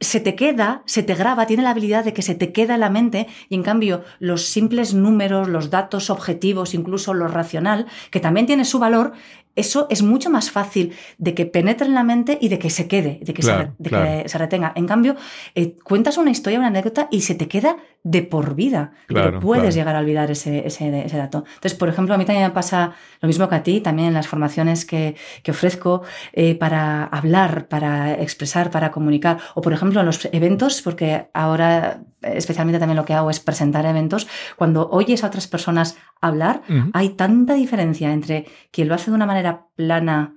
Se te queda, se te graba, tiene la habilidad de que se te queda en la mente y en cambio los simples números, los datos objetivos, incluso lo racional, que también tiene su valor, eso es mucho más fácil de que penetre en la mente y de que se quede, de que, Claro, se, de claro. que se retenga. En cambio, eh, cuentas una historia, una anécdota y se te queda de por vida. Claro, no puedes llegar a olvidar ese, ese, ese dato. Entonces, por ejemplo, a mí también me pasa lo mismo que a ti, también en las formaciones que, que ofrezco eh, para hablar, para expresar, para comunicar, o por ejemplo en los eventos, porque ahora especialmente también lo que hago es presentar eventos, cuando oyes a otras personas hablar, hay tanta diferencia entre quien lo hace de una manera plana,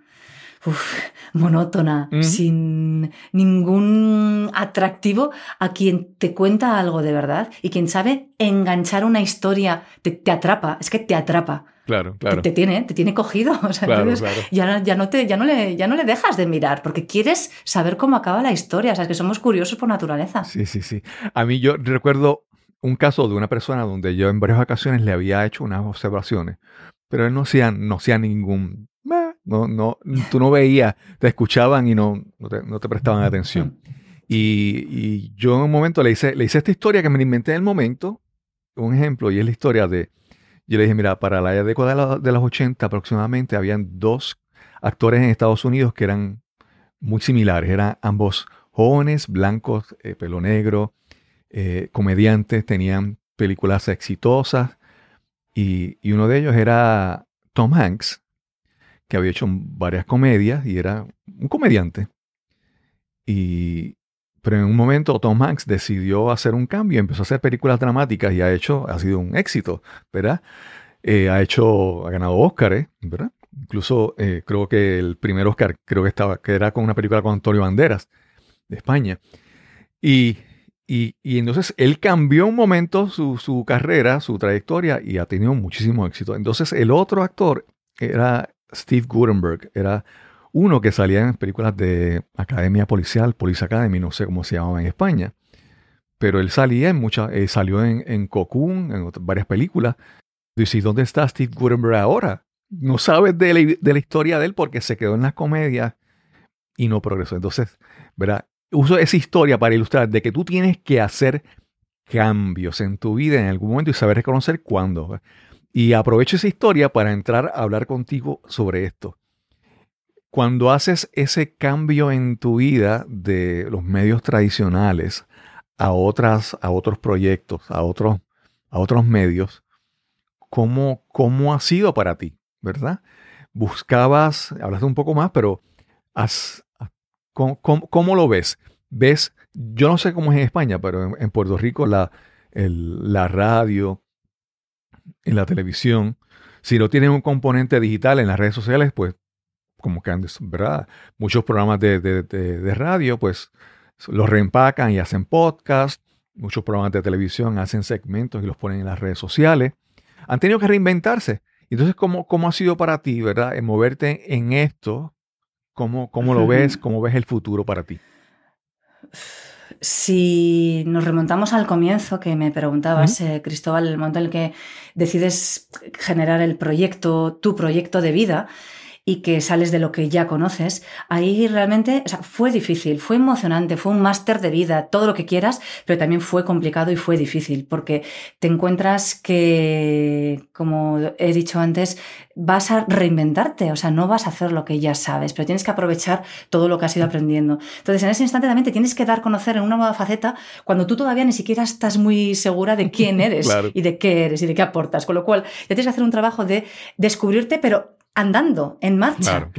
uf, monótona, Ujú. sin ningún atractivo, a quien te cuenta algo de verdad y quien sabe enganchar una historia, te, te atrapa, es que te atrapa, Claro, te, claro. te tiene, te tiene cogido. O sea, Claro, entonces, claro. ya, ya, no te, ya, no le, ya no le dejas de mirar porque quieres saber cómo acaba la historia. O sea, es que somos curiosos por naturaleza. Sí, sí, sí. A mí yo recuerdo un caso de una persona donde yo en varias ocasiones le había hecho unas observaciones, pero él no hacía, no hacía ningún... No, no, tú no veías, te escuchaban y no, no, te, no te prestaban atención. Y, y yo en un momento le hice, le hice esta historia que me inventé en el momento, un ejemplo, y es la historia de, yo le dije, mira, para la década de, la- de los 80 aproximadamente habían dos actores en Estados Unidos que eran muy similares, eran ambos jóvenes, blancos, eh, pelo negro, eh, comediantes, tenían películas exitosas, y, y uno de ellos era Tom Hanks, que había hecho varias comedias y era un comediante. Y, pero en un momento Tom Hanks decidió hacer un cambio, empezó a hacer películas dramáticas y ha hecho, ha sido un éxito, ¿verdad? Eh, ha hecho, ha ganado Oscar, ¿verdad? Incluso eh, creo que el primer Oscar creo que estaba, que era con una película con Antonio Banderas de España. Y, y, y entonces él cambió un momento su, su carrera, su trayectoria y ha tenido muchísimo éxito. Entonces el otro actor era Steve Gutenberg, era uno que salía en películas de Academia Policial, Police Academy, no sé cómo se llamaba en España. Pero él salía en muchas, eh, salió en, Cocoon, en varias películas. Dice, ¿y dónde está Steve Gutenberg ahora? No sabes de la, de la historia de él porque se quedó en las comedias y no progresó. Entonces, ¿verdad? Uso esa historia para ilustrar de que tú tienes que hacer cambios en tu vida en algún momento y saber reconocer cuándo. Y aprovecho esa historia para entrar a hablar contigo sobre esto. Cuando haces ese cambio en tu vida de los medios tradicionales a, otras, a otros proyectos, a otros, a otros medios, ¿cómo, ¿cómo ha sido para ti? ¿Verdad? Buscabas, hablaste un poco más, pero has, ¿cómo, cómo, lo ves? ¿Ves? Yo no sé cómo es en España, pero en, Puerto Rico la, la radio, en la televisión, si no tienen un componente digital en las redes sociales, pues como que ¿verdad? Muchos programas de, de radio, pues los reempacan y hacen podcast. Muchos programas de televisión hacen segmentos y los ponen en las redes sociales. Han tenido que reinventarse. Entonces, ¿cómo, cómo ha sido para ti, verdad? En moverte en esto, ¿cómo, cómo lo ves? ¿Cómo ves el futuro para ti? Si nos remontamos al comienzo que me preguntabas, eh, Cristóbal, el momento en el que decides generar el proyecto, tu proyecto de vida, y que sales de lo que ya conoces, ahí realmente o sea, fue difícil, fue emocionante, fue un máster de vida, todo lo que quieras, pero también fue complicado y fue difícil, porque te encuentras que, como he dicho antes, vas a reinventarte, o sea, no vas a hacer lo que ya sabes, pero tienes que aprovechar todo lo que has ido aprendiendo. Entonces, en ese instante también te tienes que dar a conocer en una nueva faceta cuando tú todavía ni siquiera estás muy segura de quién eres y de qué eres y de qué aportas, con lo cual ya tienes que hacer un trabajo de descubrirte, pero andando, en marcha.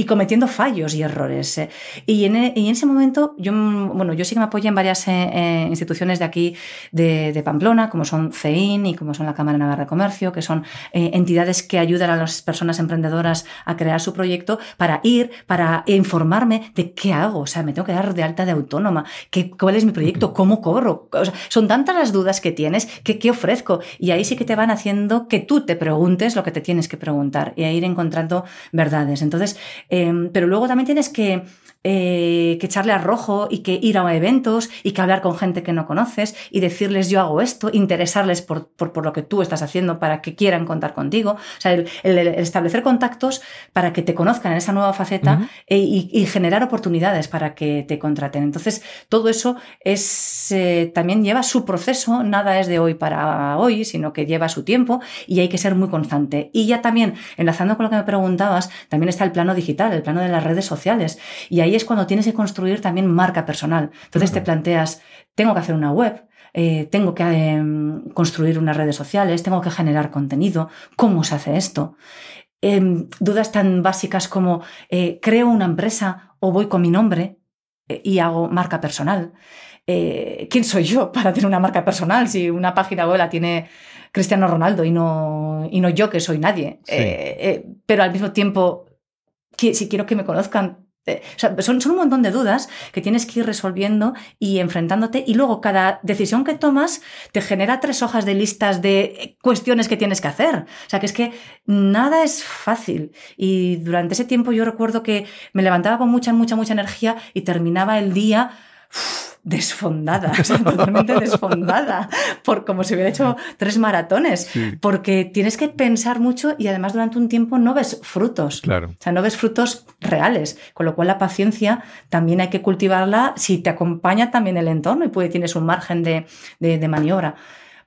Y cometiendo fallos y errores. Eh. Y, en, e, y, en, ese momento, yo, bueno, yo sí que me apoyé en varias eh, eh, instituciones de aquí, de, de, Pamplona, como son CEIN y como son la Cámara Navarra de Comercio, que son entidades que ayudan a las personas emprendedoras a crear su proyecto para ir, para informarme de qué hago. O sea, me tengo que dar de alta de autónoma, qué, cuál es mi proyecto, cómo cobro. O sea, son tantas las dudas que tienes, que qué ofrezco. Y ahí sí que te van haciendo que tú te preguntes lo que te tienes que preguntar y a ir encontrando verdades. Entonces, Em, pero luego también tienes que eh, que echarle a rojo y que ir a eventos y que hablar con gente que no conoces y decirles yo hago esto, interesarles por, por, lo que tú estás haciendo para que quieran contar contigo. O sea, el, establecer contactos para que te conozcan en esa nueva faceta e, y, generar oportunidades para que te contraten. Entonces, todo eso es, eh, también lleva su proceso, nada es de hoy para hoy, sino que lleva su tiempo y hay que ser muy constante. Y ya también, enlazando con lo que me preguntabas, también está el plano digital, el plano de las redes sociales. Y ahí ahí es cuando tienes que construir también marca personal. Entonces te planteas, tengo que hacer una web, eh, tengo que em, construir unas redes sociales, tengo que generar contenido, ¿cómo se hace esto? Em, dudas tan básicas como, eh, ¿creo una empresa o voy con mi nombre eh, y hago marca personal? ¿Quién soy yo para tener una marca personal si una página web la tiene Cristiano Ronaldo y no, y no yo que soy nadie? pero al mismo tiempo, si quiero que me conozcan, son, son, un montón de dudas que tienes que ir resolviendo y enfrentándote y luego cada decisión que tomas te genera tres hojas de listas de cuestiones que tienes que hacer. O sea, que es que nada es fácil. Y durante ese tiempo yo recuerdo que me levantaba con mucha, mucha, mucha energía y terminaba el día desfondada, totalmente desfondada, por como si hubiera hecho tres maratones, porque tienes que pensar mucho y además durante un tiempo no ves frutos, claro. o sea, no ves frutos reales, con lo cual la paciencia también hay que cultivarla si te acompaña también el entorno y puede, tienes un margen de, de, maniobra.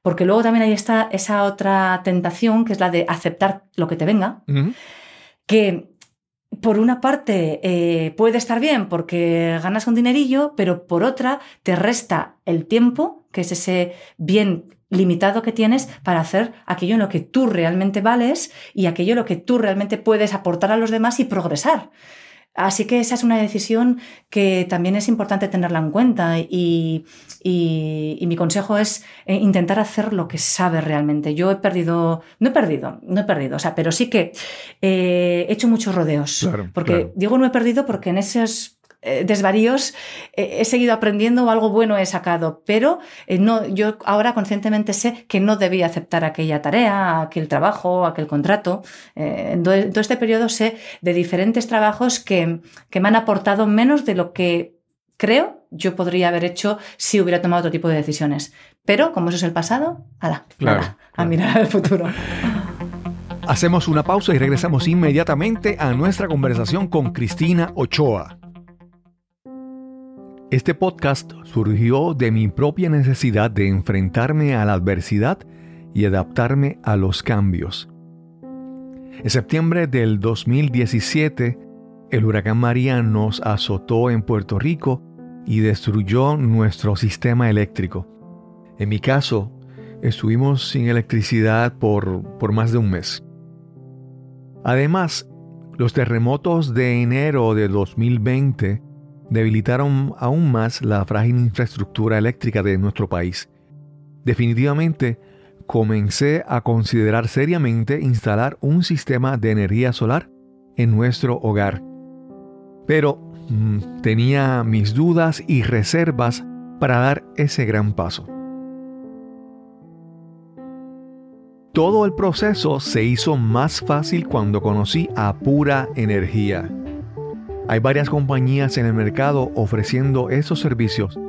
Porque luego también hay está esa otra tentación que es la de aceptar lo que te venga, que por una parte eh, puede estar bien porque ganas un dinerillo, pero por otra te resta el tiempo, que es ese bien limitado que tienes para hacer aquello en lo que tú realmente vales y aquello en lo que tú realmente puedes aportar a los demás y progresar. Así que esa es una decisión que también es importante tenerla en cuenta y, mi consejo es eh, intentar hacer lo que sabes realmente. Yo he perdido, no he perdido, no he perdido, o sea, pero sí que eh, he hecho muchos rodeos. porque digo no he perdido porque en esos eh, desvaríos eh, he seguido aprendiendo o algo bueno he sacado, pero eh, no, yo ahora conscientemente sé que no debía aceptar aquella tarea, aquel trabajo, aquel contrato. en todo, este periodo sé de diferentes trabajos que, que me han aportado menos de lo que creo yo podría haber hecho si hubiera tomado otro tipo de decisiones. Pero como eso es el pasado, ala, a mirar al futuro. Hacemos una pausa y regresamos inmediatamente a nuestra conversación con Cristina Ochoa. Este podcast surgió de mi propia necesidad de enfrentarme a la adversidad y adaptarme a los cambios. En septiembre del 2017, el huracán María nos azotó en Puerto Rico y destruyó nuestro sistema eléctrico. En mi caso, estuvimos sin electricidad por, por más de un mes. Además, los terremotos de enero de 2020 debilitaron aún más la frágil infraestructura eléctrica de nuestro país. Definitivamente, comencé a considerar seriamente instalar un sistema de energía solar en nuestro hogar. Pero mm, tenía mis dudas y reservas para dar ese gran paso. Todo el proceso se hizo más fácil cuando conocí a Pura Energía. Hay varias compañías en el mercado ofreciendo esos servicios,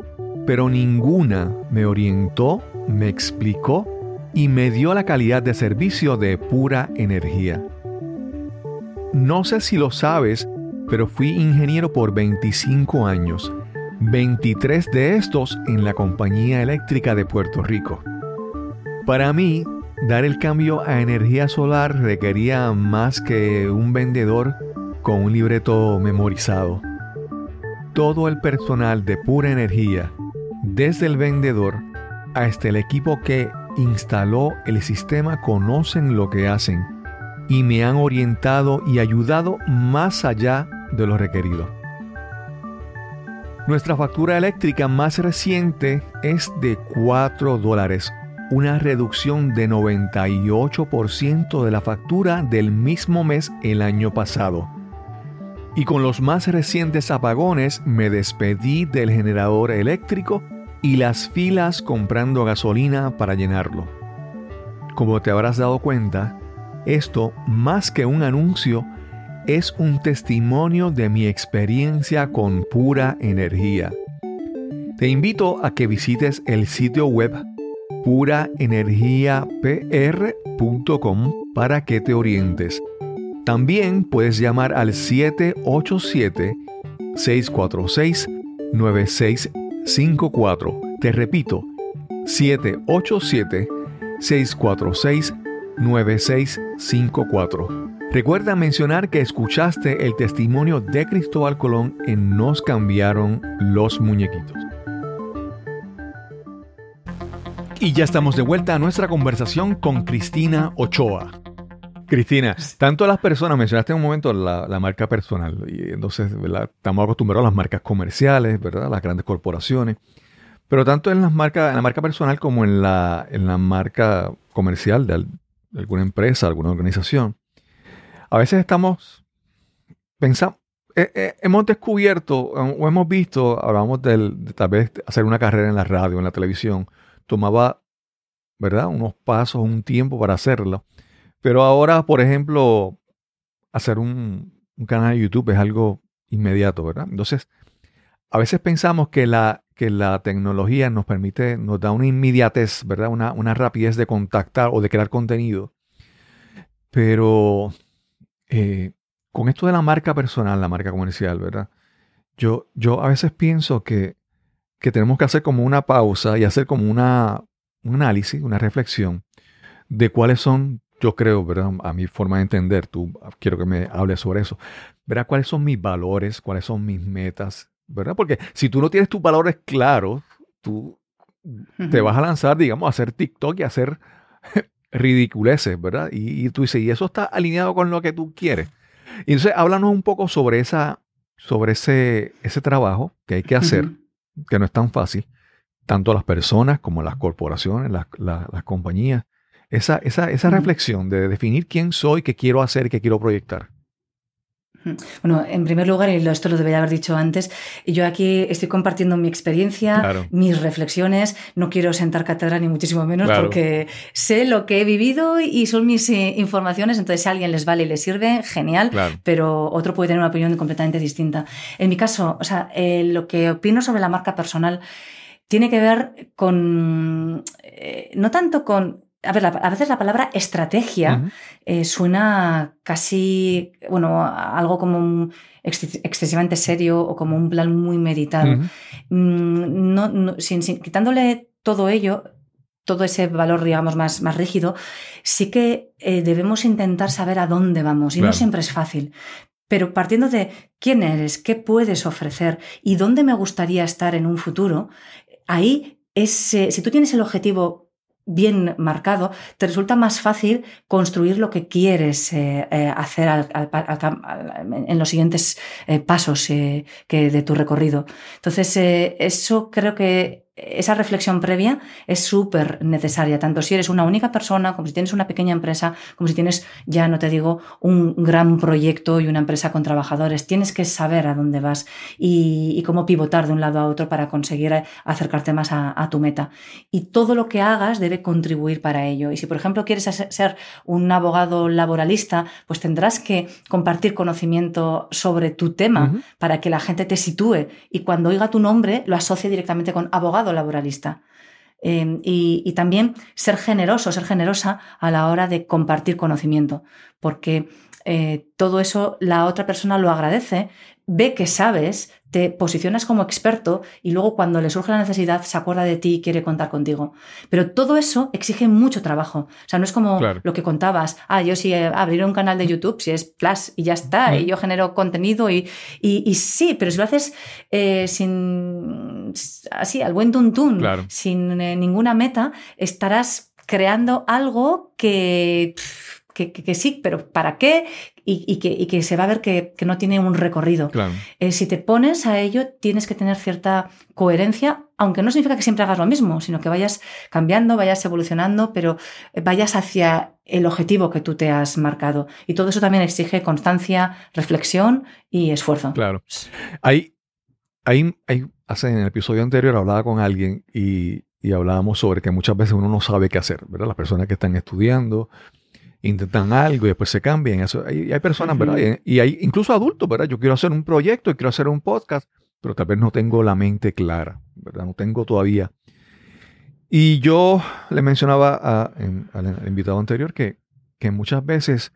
pero ninguna me orientó, me explicó y me dio la calidad de servicio de Pura Energía. No sé si lo sabes, pero fui ingeniero por 25 años, 23 de estos en la Compañía Eléctrica de Puerto Rico. Para mí, Dar el cambio a energía solar requería más que un vendedor con un libreto memorizado. Todo el personal de pura energía, desde el vendedor hasta el equipo que instaló el sistema, conocen lo que hacen y me han orientado y ayudado más allá de lo requerido. Nuestra factura eléctrica más reciente es de 4 dólares una reducción de 98% de la factura del mismo mes el año pasado. Y con los más recientes apagones me despedí del generador eléctrico y las filas comprando gasolina para llenarlo. Como te habrás dado cuenta, esto, más que un anuncio, es un testimonio de mi experiencia con pura energía. Te invito a que visites el sitio web puraenergiapr.com para que te orientes. También puedes llamar al 787-646-9654. Te repito, 787-646-9654. Recuerda mencionar que escuchaste el testimonio de Cristóbal Colón en Nos cambiaron los muñequitos. Y ya estamos de vuelta a nuestra conversación con Cristina Ochoa. Cristina, tanto las personas, mencionaste en un momento la, marca personal, y entonces estamos acostumbrados a las marcas comerciales, ¿verdad? Las grandes corporaciones. Pero tanto en, las marcas, en la marca personal como en la, en la marca comercial de, alguna empresa, alguna organización, a veces estamos pensando, eh, eh, hemos descubierto o hemos visto, hablamos del, de tal vez hacer una carrera en la radio, en la televisión, tomaba, ¿verdad? Unos pasos, un tiempo para hacerlo. Pero ahora, por ejemplo, hacer un, canal de YouTube es algo inmediato, ¿verdad? Entonces, a veces pensamos que la, que la tecnología nos permite, nos da una inmediatez, ¿verdad? Una, una rapidez de contactar o de crear contenido. Pero eh, con esto de la marca personal, la marca comercial, ¿verdad? Yo, yo a veces pienso que que tenemos que hacer como una pausa y hacer como una, un análisis, una reflexión de cuáles son, yo creo, ¿verdad? a mi forma de entender, tú quiero que me hables sobre eso, ¿verdad? ¿Cuáles son mis valores? ¿Cuáles son mis metas? ¿Verdad? Porque si tú no tienes tus valores claros, tú te vas a lanzar, digamos, a hacer TikTok y a hacer ridiculeces, ¿verdad? Y, tú dices, y eso está alineado con lo que tú quieres. Y entonces háblanos un poco sobre, esa, sobre ese, ese trabajo que hay que hacer que no es tan fácil, tanto las personas como las corporaciones, las, compañías, esa, esa, esa reflexión de definir quién soy, qué quiero hacer, qué quiero proyectar. Bueno, en primer lugar, y esto lo debería haber dicho antes, yo aquí estoy compartiendo mi experiencia, mis reflexiones, no quiero sentar cátedra ni muchísimo menos porque sé lo que he vivido y son mis eh, informaciones, entonces si a alguien les vale y les sirve, genial, pero otro puede tener una opinión completamente distinta. En mi caso, o sea, eh, lo que opino sobre la marca personal tiene que ver con, eh, no tanto con a ver, a veces la palabra estrategia eh, suena casi, bueno, algo como excesivamente serio o como un plan muy meditado. Mm, no, sin, quitándole todo ello, todo ese valor, digamos, más, más rígido, sí que eh, debemos intentar saber a dónde vamos y no siempre es fácil. Pero partiendo de quién eres, qué puedes ofrecer y dónde me gustaría estar en un futuro, ahí es, si tú tienes el objetivo bien marcado, te resulta más fácil construir lo que quieres eh, eh, hacer en los siguientes eh, pasos que de tu recorrido. Entonces, eso creo que esa reflexión previa es súper necesaria, tanto si eres una única persona, como si tienes una pequeña empresa, como si tienes, ya no te digo, un gran proyecto y una empresa con trabajadores. Tienes que saber a dónde vas y, cómo pivotar de un lado a otro para conseguir acercarte más a, tu meta. Y todo lo que hagas debe contribuir para ello. Y si, por ejemplo, quieres ser un abogado laboralista, pues tendrás que compartir conocimiento sobre tu tema para que la gente te sitúe y cuando oiga tu nombre lo asocie directamente con abogado laboralista. Em, y, también ser generoso, ser generosa a la hora de compartir conocimiento, porque eh, todo eso la otra persona lo agradece, ve que sabes, te posicionas como experto y luego cuando le surge la necesidad se acuerda de ti y quiere contar contigo. Pero todo eso exige mucho trabajo. O sea, no es como lo que contabas, ah, yo sí eh, abriré un canal de YouTube, si es Plus y ya está, y yo genero contenido y, y, sí, pero si lo haces eh, sin, así, al buen tuntún, sin eh, ninguna meta, estarás creando algo que... Que, sí, pero ¿para qué? y, que, se va a ver que, no tiene un recorrido. Eh, si te pones a ello, tienes que tener cierta coherencia, aunque no significa que siempre hagas lo mismo, sino que vayas cambiando, vayas evolucionando, pero vayas hacia el objetivo que tú te has marcado. Y todo eso también exige constancia, reflexión y esfuerzo. Claro. Hay, hay, hay hace, en el episodio anterior hablaba con alguien y, y hablábamos sobre que muchas veces uno no sabe qué hacer, ¿verdad? Las personas que están estudiando, intentan algo y después se cambian. Eso, hay, hay personas, ¿verdad? Y, hay incluso adultos, ¿verdad? Yo quiero hacer un proyecto y quiero hacer un podcast, pero tal vez no tengo la mente clara, ¿verdad? No tengo todavía. Y yo le mencionaba al invitado anterior que, que, muchas veces,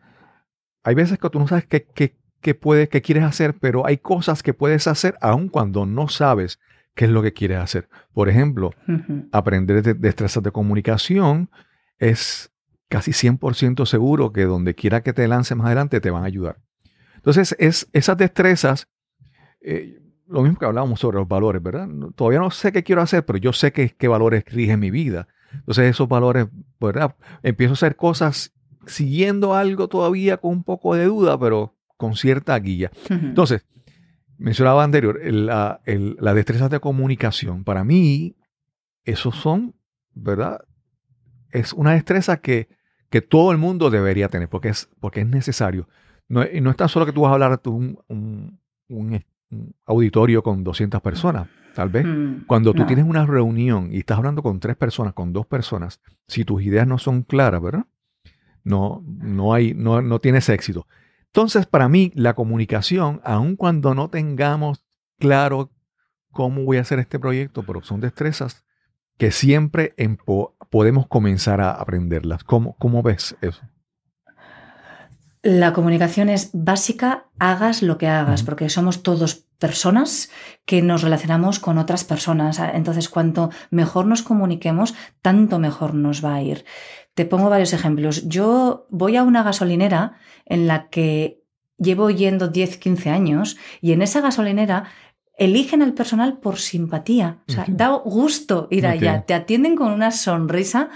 hay veces que tú no sabes qué, qué, qué, puedes, qué quieres hacer, pero hay cosas que puedes hacer aun cuando no sabes qué es lo que quieres hacer. Por ejemplo, aprender destrezas de comunicación es casi 100% seguro que donde quiera que te lances más adelante te van a ayudar. Entonces, es, esas destrezas, eh, lo mismo que hablábamos sobre los valores, ¿verdad? Todavía no sé qué quiero hacer, pero yo sé qué valores rigen mi vida. Entonces, esos valores, ¿verdad? Empiezo a hacer cosas siguiendo algo todavía con un poco de duda, pero con cierta guía. Entonces, mencionaba anterior, la, las destrezas de comunicación. Para mí, esos son, ¿verdad? Es una destreza que que todo el mundo debería tener, porque es, porque es necesario. No, y no es tan solo que tú vas a hablar un, un, un, auditorio con 200 personas, tal vez. Mm, Cuando tú tienes una reunión y estás hablando con tres personas, con dos personas, si tus ideas no son claras, ¿verdad? No, no, hay, no, no tienes éxito. Entonces, para mí, la comunicación, aun cuando no tengamos claro cómo voy a hacer este proyecto, pero son destrezas que siempre podemos comenzar a aprenderlas. ¿Cómo, ¿Cómo ves eso? La comunicación es básica, hagas lo que hagas, porque somos todos personas que nos relacionamos con otras personas. Entonces, cuanto mejor nos comuniquemos, tanto mejor nos va a ir. Te pongo varios ejemplos. Yo voy a una gasolinera en la que llevo yendo 10, 15 años y en esa gasolinera eligen al personal por simpatía. O sea, da gusto ir allá. Te atienden con una sonrisa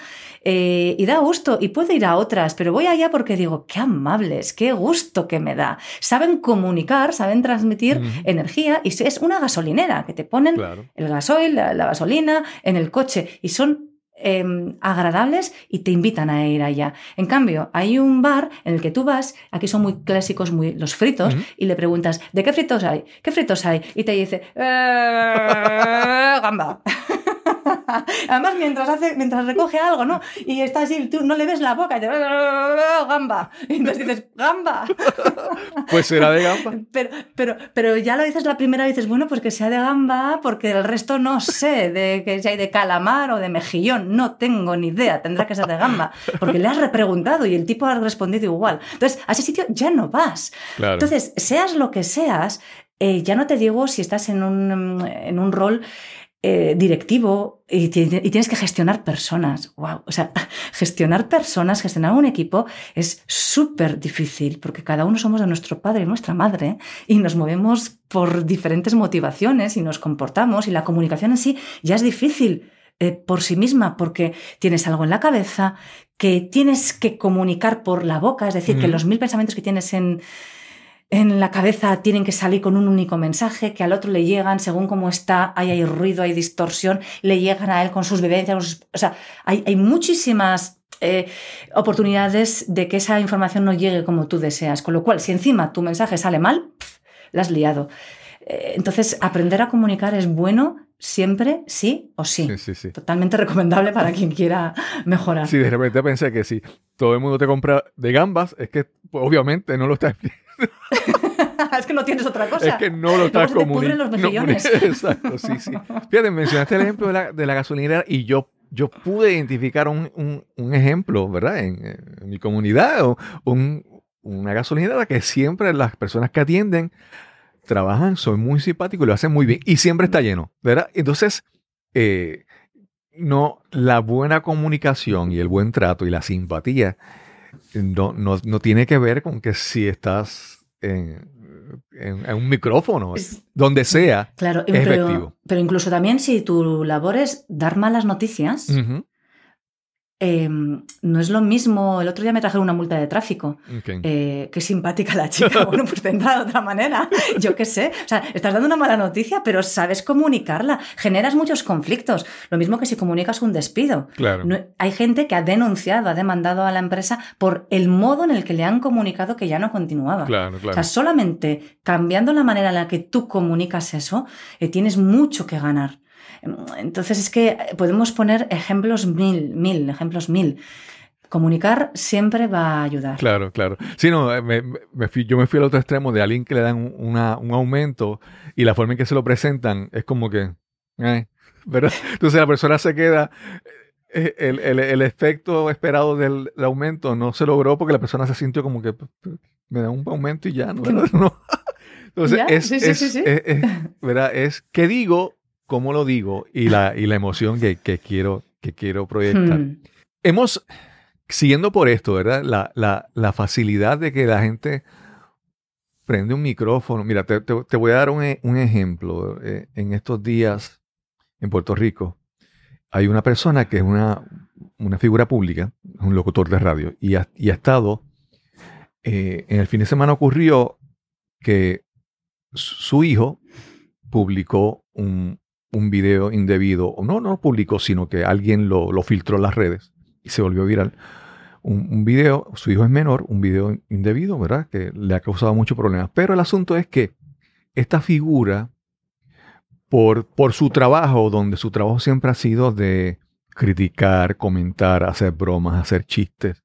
eh, y da gusto. Y puedo ir a otras, pero voy allá porque digo, qué amables, qué gusto que me da. Saben comunicar, saben transmitir energía y es una gasolinera que te ponen el gasoil, la gasolina en el coche y son Em, agradables y te invitan a ir allá. En cambio, hay un bar en el que tú vas, aquí son muy clásicos muy, los fritos, y le preguntas, ¿de qué fritos hay? ¿Qué fritos hay? Y te dice, eh, gamba. Además, mientras, hace, mientras recoge algo, ¿no? Y está así, tú no le ves la boca y te gamba. Y entonces dices, gamba. Pues será de gamba. Pero, pero, pero ya lo dices la primera vez, dices, bueno, pues que sea de gamba, porque el resto no sé de que si hay de calamar o de mejillón. No tengo ni idea, tendrá que ser de gamba. Porque le has repreguntado y el tipo ha respondido igual. Entonces, a ese sitio ya no vas. Entonces, seas lo que seas, eh, ya no te digo si estás en un, en un rol eh, directivo y, tienes que gestionar personas. Wow. O sea, gestionar personas, gestionar un equipo es súper difícil porque cada uno somos de nuestro padre y nuestra madre y nos movemos por diferentes motivaciones y nos comportamos y la comunicación en sí ya es difícil. Eh, por sí misma, porque tienes algo en la cabeza, que tienes que comunicar por la boca, es decir, que los mil pensamientos que tienes en, en la cabeza tienen que salir con un único mensaje, que al otro le llegan según cómo está, hay, hay ruido, hay distorsión, le llegan a él con sus vivencias. O sea, hay, hay muchísimas eh, oportunidades de que esa información no llegue como tú deseas. Con lo cual, si encima tu mensaje sale mal, la has liado. Eh, entonces, aprender a comunicar es bueno siempre, sí o sí. Sí, sí, sí. Totalmente recomendable para quien quiera mejorar. Sí, de repente pensé que si todo el mundo te compra de gambas, es que pues, obviamente no lo estás es que no tienes otra cosa. Es que no lo estás pudren los comunicando. mejillones. Exacto, sí, sí. Fíjate, mencionaste el ejemplo de la, de la gasolinera y yo, yo pude identificar un, un- un ejemplo, ¿verdad? En, en mi comunidad, o un- una gasolinera que siempre las personas que atienden trabajan, son muy simpáticos y lo hacen muy bien y siempre está lleno, ¿verdad? Entonces, eh, no, la buena comunicación y el buen trato y la simpatía no, no, no tiene que ver con que si estás en, en- en un micrófono, donde sea. Claro, Es pero, efectivo. pero incluso también si tu labor es dar malas noticias. Eh, no es lo mismo. El otro día me trajeron una multa de tráfico. Eh, qué simpática la chica. Bueno, pues tendrá de otra manera. Yo qué sé. O sea, estás dando una mala noticia, pero sabes comunicarla. Generas muchos conflictos. Lo mismo que si comunicas un despido. claro. No- hay gente que ha denunciado, ha demandado a la empresa por el modo en el que le han comunicado que ya no continuaba. Claro, O claro. sea, solamente cambiando la manera en la que tú comunicas eso, eh, tienes mucho que ganar. Entonces es que podemos poner ejemplos mil, mil, ejemplos mil. Comunicar siempre va a ayudar. Claro, claro. Sí, no, eh, me- me- fui- yo me fui al otro extremo de alguien que le dan un- una- un aumento y la forma en que se lo presentan es como que, eh, ¿verdad? Entonces la persona se queda, eh, el, el- el efecto esperado del, del aumento no se logró porque la persona se sintió como que "P- p- me da un aumento y ya, ¿no? No. Entonces Ya, es, sí, sí, es- sí, es- ¿verdad? Es qué digo, cómo lo digo y la, y la emoción que, que quiero, que quiero proyectar. Hmm. Hemos, siguiendo por esto, ¿verdad? La, la- la facilidad de que la gente prende un micrófono. Mira, te, te- te voy a dar un, e- un ejemplo. Eh, en estos días en Puerto Rico hay una persona que es una, una figura pública, un locutor de radio, y ha, y ha estado, eh, en el fin de semana ocurrió que su hijo publicó un, un video indebido, no, no lo publicó, sino que alguien lo, lo filtró en las redes y se volvió viral. Un, video, su hijo es menor, un video indebido, ¿verdad? Que le ha causado muchos problemas. Pero el asunto es que esta figura, por, por su trabajo, donde su trabajo siempre ha sido de criticar, comentar, hacer bromas, hacer chistes,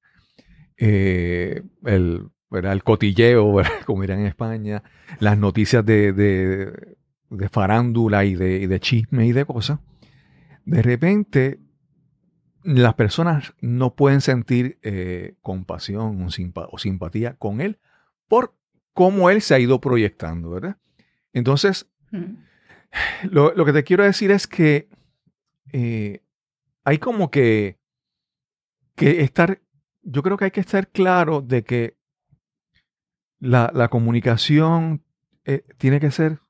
eh, el, el cotilleo, ¿verdad? como dirán en España, las noticias de- de farándula y de, y de chisme y de cosas, de repente las personas no pueden sentir eh, compasión o, simpa- o simpatía con él por cómo él se ha ido proyectando, ¿verdad? Entonces, Hmm. lo, lo que te quiero decir es que eh, hay como que, que estar, yo creo que hay que estar claro de que la, la comunicación eh, tiene que ser,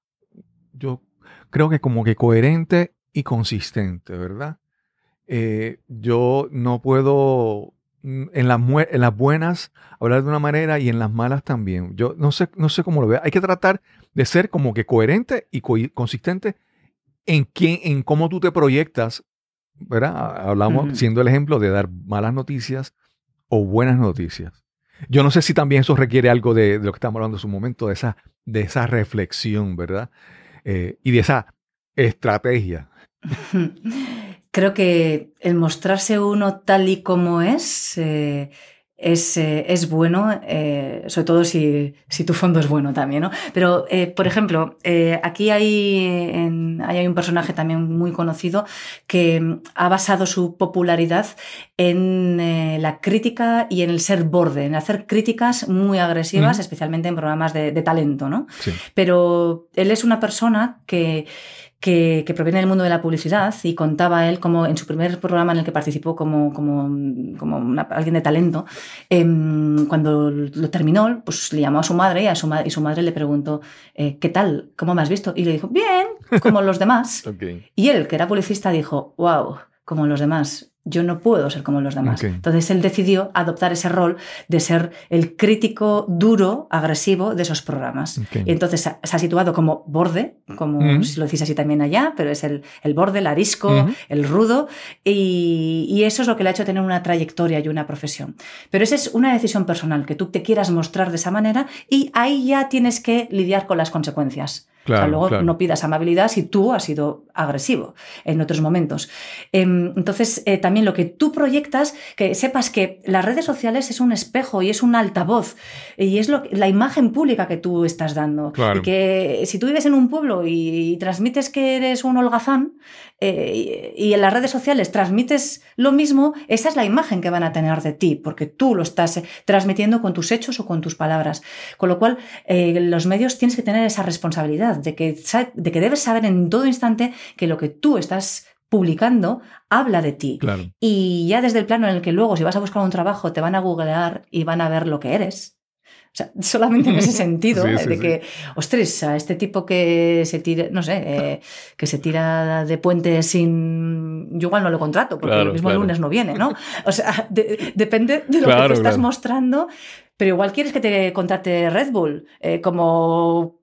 yo creo que como que coherente y consistente, ¿verdad? Eh, yo no puedo mm, en las, en las buenas hablar de una manera y en las malas también. Yo no sé, no sé cómo lo veo. Hay que tratar de ser como que coherente y co- consistente en quién, en cómo tú te proyectas, ¿verdad? Hablamos siendo el ejemplo de dar malas noticias o buenas noticias. Yo no sé si también eso requiere algo de, de lo que estamos hablando en su momento, de esa, de esa reflexión, ¿verdad? Eh, y de esa estrategia. Creo que el mostrarse uno tal y como es eh, es, eh, es bueno, eh, sobre todo si, si tu fondo es bueno también, ¿no? Pero, eh, por ejemplo, aquí hay, en- hay un personaje también muy conocido que mm, ha basado su popularidad en la crítica y en el ser borde, en hacer críticas muy agresivas, especialmente en programas de, de talento, ¿no? Sí. pero él es una persona que, que, que proviene del mundo de la publicidad y contaba él como en su primer programa en el que participó como, como, como una- alguien de talento, em, cuando lo terminó, pues le llamó a su madre y, a su, ma- y su madre le preguntó, eh, ¿qué tal? ¿Cómo me has visto? Y le dijo, bien, como los demás. Y él, que era publicista, dijo, wow, como los demás. Yo no puedo ser como los demás. Entonces él decidió adoptar ese rol de ser el crítico duro, agresivo de esos programas. Y entonces se ha- situado como borde, como si lo decís así también allá, pero es el, el borde, el arisco, Ujú. el rudo, y, y eso es lo que le ha hecho tener una trayectoria y una profesión. Pero esa es una decisión personal, que tú te quieras mostrar de esa manera y ahí ya tienes que lidiar con las consecuencias. O sea, Claro, luego claro. no pidas amabilidad si tú has sido agresivo en otros momentos. Em, Entonces, eh, también lo que tú proyectas, que sepas que las redes sociales es un espejo y es un altavoz y es lo, la imagen pública que tú estás dando. Claro. Y que si tú vives en un pueblo y, y transmites que eres un holgazán eh, y, y en las redes sociales transmites lo mismo, esa es la imagen que van a tener de ti, porque tú lo estás transmitiendo con tus hechos o con tus palabras. Con lo cual, eh, los medios tienes que tener esa responsabilidad de que, de que debes saber en todo instante que lo que tú estás publicando habla de ti. Claro. Y ya desde el plano en el que luego, si vas a buscar un trabajo, te van a googlear y van a ver lo que eres. O sea, solamente en ese sentido, Sí, eh, sí, de sí. que, ostras, a este tipo que se tira, no sé, eh, que se tira de puente sin. Yo igual no lo contrato, porque Claro, el mismo claro. lunes no viene, ¿no? O sea, de- depende de lo que estás mostrando, pero igual quieres que te contrate Red Bull eh, como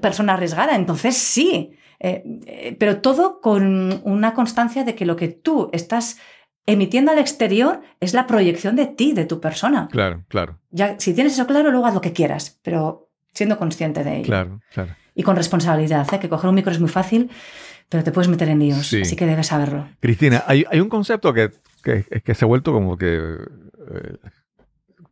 persona arriesgada, entonces sí. Eh, eh, pero todo con una constancia de que lo que tú estás emitiendo al exterior es la proyección de ti, de tu persona. Claro, claro, Ya, si tienes eso claro, luego haz lo que quieras, pero siendo consciente de ello. claro, claro. Y con responsabilidad, ¿eh? que coger un micro es muy fácil, pero te puedes meter en líos, Sí. así que debes saberlo. Cristina, hay, hay un concepto que, que, que se ha vuelto como que eh,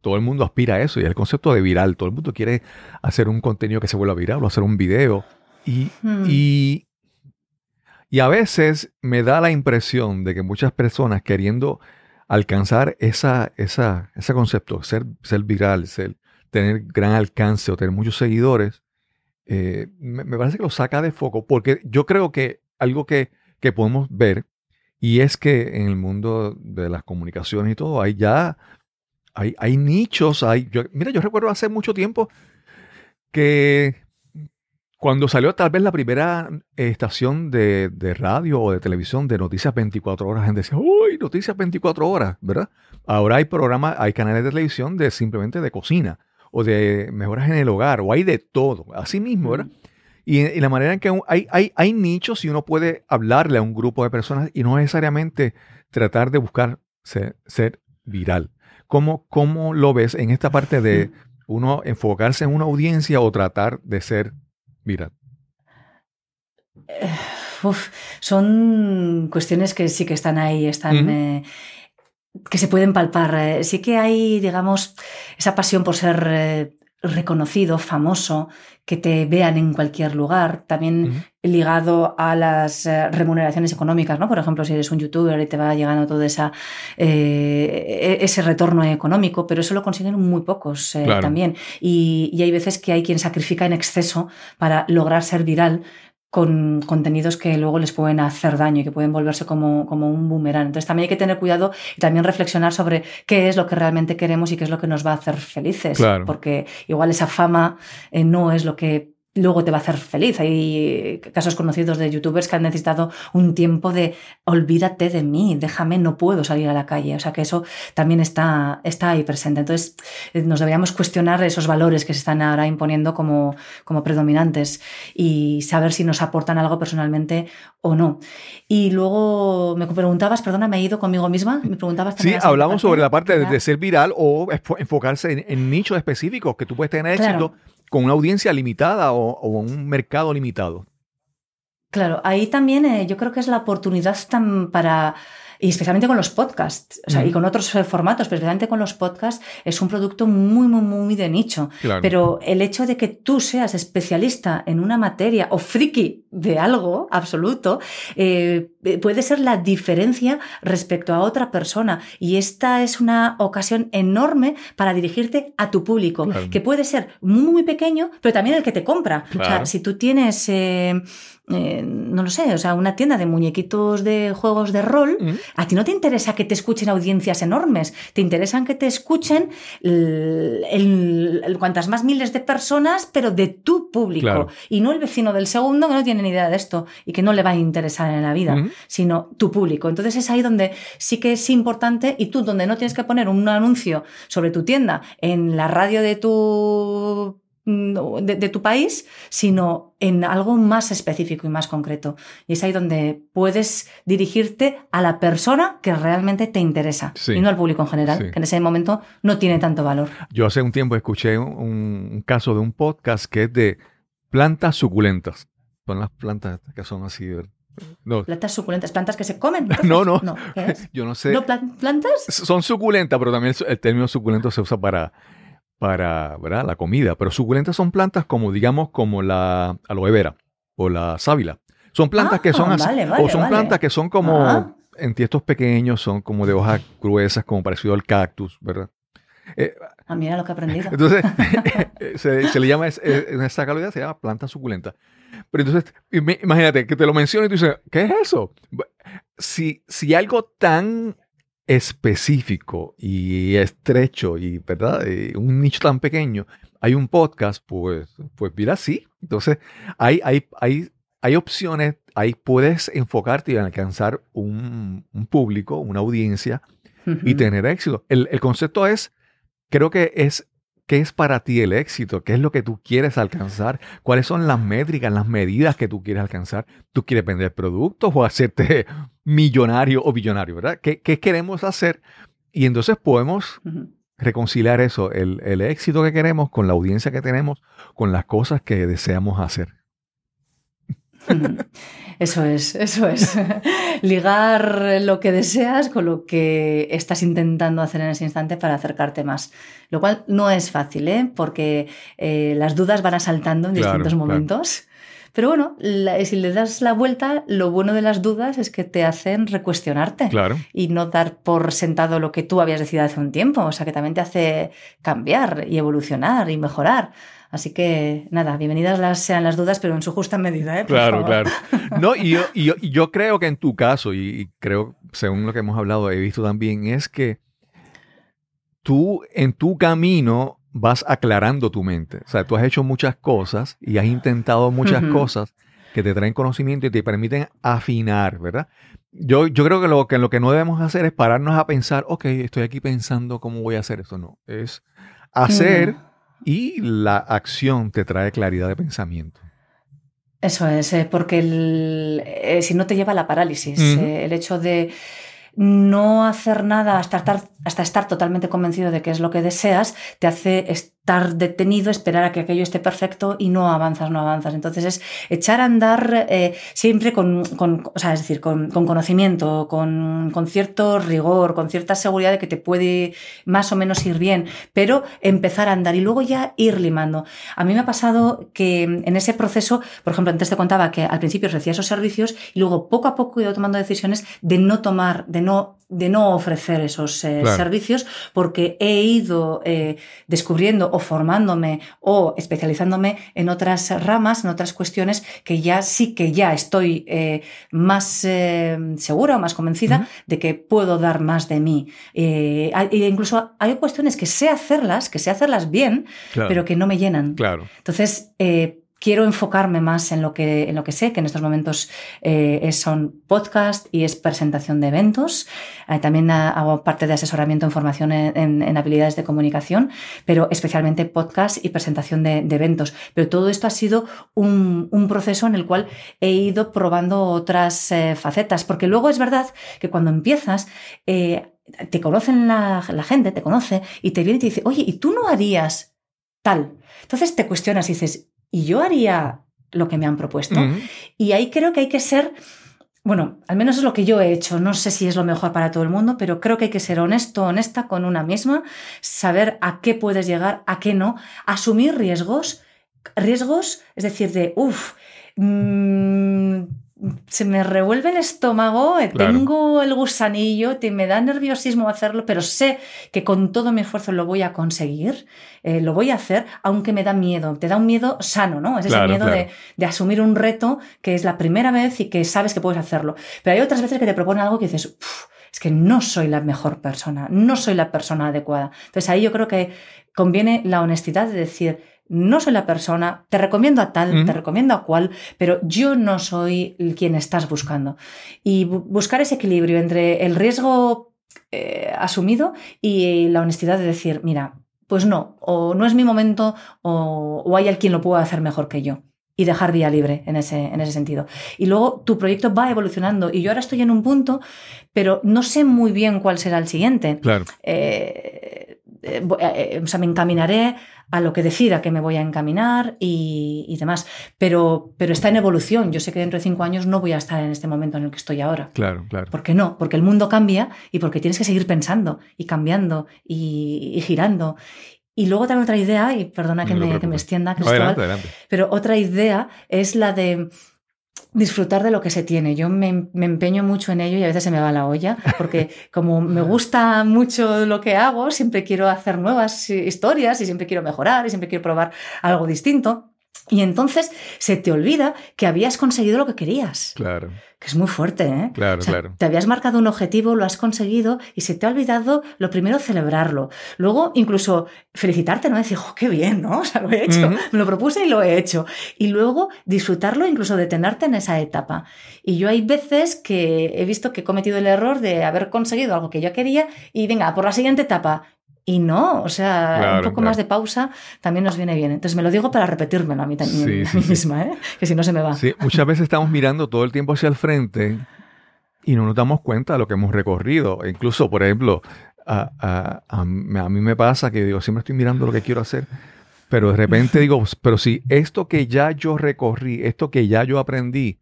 todo el mundo aspira a eso, y es el concepto de viral. Todo el mundo quiere hacer un contenido que se vuelva viral o hacer un video. Y, Hmm. y, y a veces me da la impresión de que muchas personas queriendo alcanzar esa, esa, ese concepto, ser, ser viral, ser, tener gran alcance o tener muchos seguidores, eh, me, me parece que lo saca de foco, porque yo creo que algo que, que podemos ver, y es que en el mundo de las comunicaciones y todo, hay ya, hay, hay nichos, hay, yo- mira, yo recuerdo hace mucho tiempo que cuando salió tal vez la primera eh, estación de, de radio o de televisión de noticias 24 horas, la gente decía, uy, noticias 24 horas, ¿verdad? Ahora hay programas, hay canales de televisión de simplemente de cocina o de mejoras en el hogar, o hay de todo, así mismo, ¿verdad? Y, y la manera en que hay, hay, hay nichos y uno puede hablarle a un grupo de personas y no necesariamente tratar de buscar ser, ser viral. ¿Cómo, ¿Cómo lo ves en esta parte de uno enfocarse en una audiencia o tratar de ser viral? Uf, son cuestiones que sí que están ahí, están. Eh, que se pueden palpar. Eh, Sí que hay, digamos, esa pasión por ser eh, reconocido, famoso, que te vean en cualquier lugar. También ligado a las eh, remuneraciones económicas, ¿no? Por ejemplo, si eres un youtuber y te va llegando todo esa, eh, e- ese retorno económico, pero eso lo consiguen muy pocos eh, Claro. también. Y, y hay veces que hay quien sacrifica en exceso para lograr ser viral con contenidos que luego les pueden hacer daño y que pueden volverse como, como un boomerang. Entonces también hay que tener cuidado y también reflexionar sobre qué es lo que realmente queremos y qué es lo que nos va a hacer felices. Claro. Porque igual esa fama eh, no es lo que luego te va a hacer feliz. Hay casos conocidos de youtubers que han necesitado un tiempo de olvídate de mí, déjame, no puedo salir a la calle. O sea que eso también está, está ahí presente. Entonces eh, nos deberíamos cuestionar esos valores que se están ahora imponiendo como, como predominantes y saber si nos aportan algo personalmente o no. Y luego me preguntabas, perdona, me he ido conmigo misma, me preguntabas Sí, también. la hablamos sobre la parte de, ser viral o enfo- enfocarse en, en nichos específicos que tú puedes tener Claro. Con una audiencia limitada o, un mercado limitado. Claro, ahí también eh, yo creo que es la oportunidad para, y especialmente con los podcasts, o sea, y con otros eh, formatos, pero especialmente con los podcasts, es un producto muy, muy, muy de nicho. Claro. Pero el hecho de que tú seas especialista en una materia o friki de algo absoluto, eh, puede ser la diferencia respecto a otra persona. Y esta es una ocasión enorme para dirigirte a tu público, Claro. que puede ser muy, muy pequeño, pero también el que te compra. O Claro. sea, si tú tienes... eh, eh, no lo sé, o sea, una tienda de muñequitos de juegos de rol, a ti no te interesa que te escuchen audiencias enormes, te interesan que te escuchen el- el- el- cuantas más miles de personas, pero de tu público. Claro. Y no el vecino del segundo que no tiene ni idea de esto y que no le va a interesar en la vida, sino tu público. Entonces es ahí donde sí que es importante y tú donde no tienes que poner un anuncio sobre tu tienda en la radio de tu de, de tu país, sino en algo más específico y más concreto. Y es ahí donde puedes dirigirte a la persona que realmente te interesa Sí. y no al público en general, Sí. que en ese momento no tiene tanto valor. Yo hace un tiempo escuché un, un caso de un podcast que es de plantas suculentas. Son las plantas que son así. ¿verdad? No, Plantas suculentas, plantas que se comen. No, no. ¿qué es? yo no sé. ¿No plan- plantas? son suculentas, pero también el término suculento se usa para, para ¿verdad? la comida. Pero suculentas son plantas como, digamos, como la aloe vera o la sábila. Son plantas que son Ah, así. vale, vale, o son vale. plantas que son como Ah. en tiestos pequeños, son como de hojas gruesas, como parecido al cactus, ¿verdad? Eh, Ah, mira lo que he aprendido. entonces, se, se le llama, es- eh, en esta calidad se llama planta suculenta. Pero entonces, im- imagínate que te lo menciono y tú dices, ¿qué es eso? Si, si algo tan específico y estrecho y, ¿verdad? Eh, un nicho tan pequeño, hay un podcast, pues, pues mira, sí. Entonces, hay, hay, hay, hay opciones, ahí puedes enfocarte y alcanzar un, un público, una audiencia y tener éxito. El, el concepto es, creo que es, ¿qué es para ti el éxito? ¿Qué es lo que tú quieres alcanzar? ¿Cuáles son las métricas, las medidas que tú quieres alcanzar? ¿Tú quieres vender productos o hacerte millonario o billonario, verdad? ¿Qué, qué queremos hacer? Y entonces podemos reconciliar eso, el, el éxito que queremos con la audiencia que tenemos, con las cosas que deseamos hacer. Eso es, eso es. Ligar lo que deseas con lo que estás intentando hacer en ese instante para acercarte más. Lo cual no es fácil, ¿eh? porque eh, las dudas van asaltando en Claro, distintos claro. momentos. Pero bueno, la- si le das la vuelta, lo bueno de las dudas es que te hacen recuestionarte Claro. y no dar por sentado lo que tú habías decidido hace un tiempo. O sea, que también te hace cambiar y evolucionar y mejorar. Así que nada, bienvenidas las, sean las dudas, pero en su justa medida. ¿eh? Por Claro, favor. claro. No, y yo, y yo, y yo creo que en tu caso, y, creo, según lo que hemos hablado, he visto también, es que tú en tu camino vas aclarando tu mente. O sea, tú has hecho muchas cosas y has intentado muchas cosas que te traen conocimiento y te permiten afinar, ¿verdad? Yo, yo creo que lo, que lo que no debemos hacer es pararnos a pensar, ok, estoy aquí pensando cómo voy a hacer eso. No, es hacer. Y la acción te trae claridad de pensamiento. Eso es, eh, porque el- eh, si no te lleva a la parálisis, eh, el hecho de no hacer nada hasta estar, hasta estar totalmente convencido de que es lo que deseas, te hace estar detenido, esperar a que aquello esté perfecto y no avanzas, no avanzas. Entonces es echar a andar eh, siempre con, con- o sea, es decir, con, con conocimiento, con, con cierto rigor, con cierta seguridad de que te puede más o menos ir bien, pero empezar a andar y luego ya ir limando. A mí me ha pasado que en ese proceso, por ejemplo, antes te contaba que al principio ofrecía esos servicios y luego poco a poco he ido tomando decisiones de no tomar, de no, de no ofrecer esos eh, Claro. servicios porque he ido eh, descubriendo o formándome o especializándome en otras ramas, en otras cuestiones que ya sí que ya estoy eh, más eh, segura o más convencida de que puedo dar más de mí. Eh, e incluso hay cuestiones que sé hacerlas, que sé hacerlas bien, Claro. pero que no me llenan. claro. Entonces, quiero enfocarme más en lo que, en lo que sé, que en estos momentos eh, son podcast y es presentación de eventos. Eh, también hago parte de asesoramiento en formación en, habilidades de comunicación, pero especialmente podcast y presentación de, eventos. Pero todo esto ha sido un, proceso en el cual he ido probando otras eh, facetas, porque luego es verdad que cuando empiezas... te conocen la, la gente, te conoce y te viene y te dice, oye, ¿y tú no harías tal? Entonces te cuestionas y dices, ¿y yo haría lo que me han propuesto? Y ahí creo que hay que ser, bueno, al menos es lo que yo he hecho, no sé si es lo mejor para todo el mundo, pero creo que hay que ser honesto, honesta con una misma, saber a qué puedes llegar, a qué no, asumir riesgos, riesgos, es decir, de, uff, se me revuelve el estómago, eh, Claro. tengo el gusanillo, te, me da nerviosismo hacerlo, pero sé que con todo mi esfuerzo lo voy a conseguir, eh, lo voy a hacer, aunque me da miedo. Te da un miedo sano, ¿no? Es ese miedo claro. de, de asumir un reto que es la primera vez y que sabes que puedes hacerlo. Pero hay otras veces que te proponen algo que dices, "Uf, es que no soy la mejor persona, no soy la persona adecuada. Entonces ahí yo creo que conviene la honestidad de decir, no soy la persona, te recomiendo a tal, te recomiendo a cual, pero yo no soy quien estás buscando. Y buscar ese equilibrio entre el riesgo eh, asumido y la honestidad de decir, mira, pues no, o no es mi momento, o, o hay alguien lo pueda hacer mejor que yo y dejar vía libre en ese, en ese sentido. Y luego tu proyecto va evolucionando y yo ahora estoy en un punto, pero no sé muy bien cuál será el siguiente. Claro. Eh, eh, eh, o sea, me encaminaré a lo que decida que me voy a encaminar y, demás. Pero, pero está en evolución. Yo sé que dentro de cinco años no voy a estar en este momento en el que estoy ahora. Claro, claro. ¿Por qué no? Porque el mundo cambia y porque tienes que seguir pensando y cambiando y, y girando. Y luego también otra idea, y perdona que, me, que me, extienda, adelante, adelante. pero otra idea es la de disfrutar de lo que se tiene. Yo me, me, empeño mucho en ello y a veces se me va la olla, porque como me gusta mucho lo que hago, siempre quiero hacer nuevas historias y siempre quiero mejorar y siempre quiero probar algo distinto. Y entonces se te olvida que habías conseguido lo que querías. Claro. Que es muy fuerte, ¿eh? Claro, claro. Te habías marcado un objetivo, lo has conseguido y se te ha olvidado lo primero celebrarlo. Luego incluso felicitarte, ¿no? Decir, oh, qué bien, ¿no? O sea, lo he hecho. Me lo propuse y lo he hecho. Y luego disfrutarlo, incluso detenerte en esa etapa. Y yo hay veces que he visto que he cometido el error de haber conseguido algo que yo quería y venga, por la siguiente etapa y no, o sea, un poco más de pausa también nos viene bien. Entonces me lo digo para repetírmelo a mí, también, a mí misma, ¿eh? que si no se me va. Sí, muchas veces estamos mirando todo el tiempo hacia el frente y no nos damos cuenta de lo que hemos recorrido. E incluso, por ejemplo, a, a, a, mí me pasa que digo, siempre estoy mirando lo que quiero hacer, pero de repente digo, pero si esto que ya yo recorrí, esto que ya yo aprendí,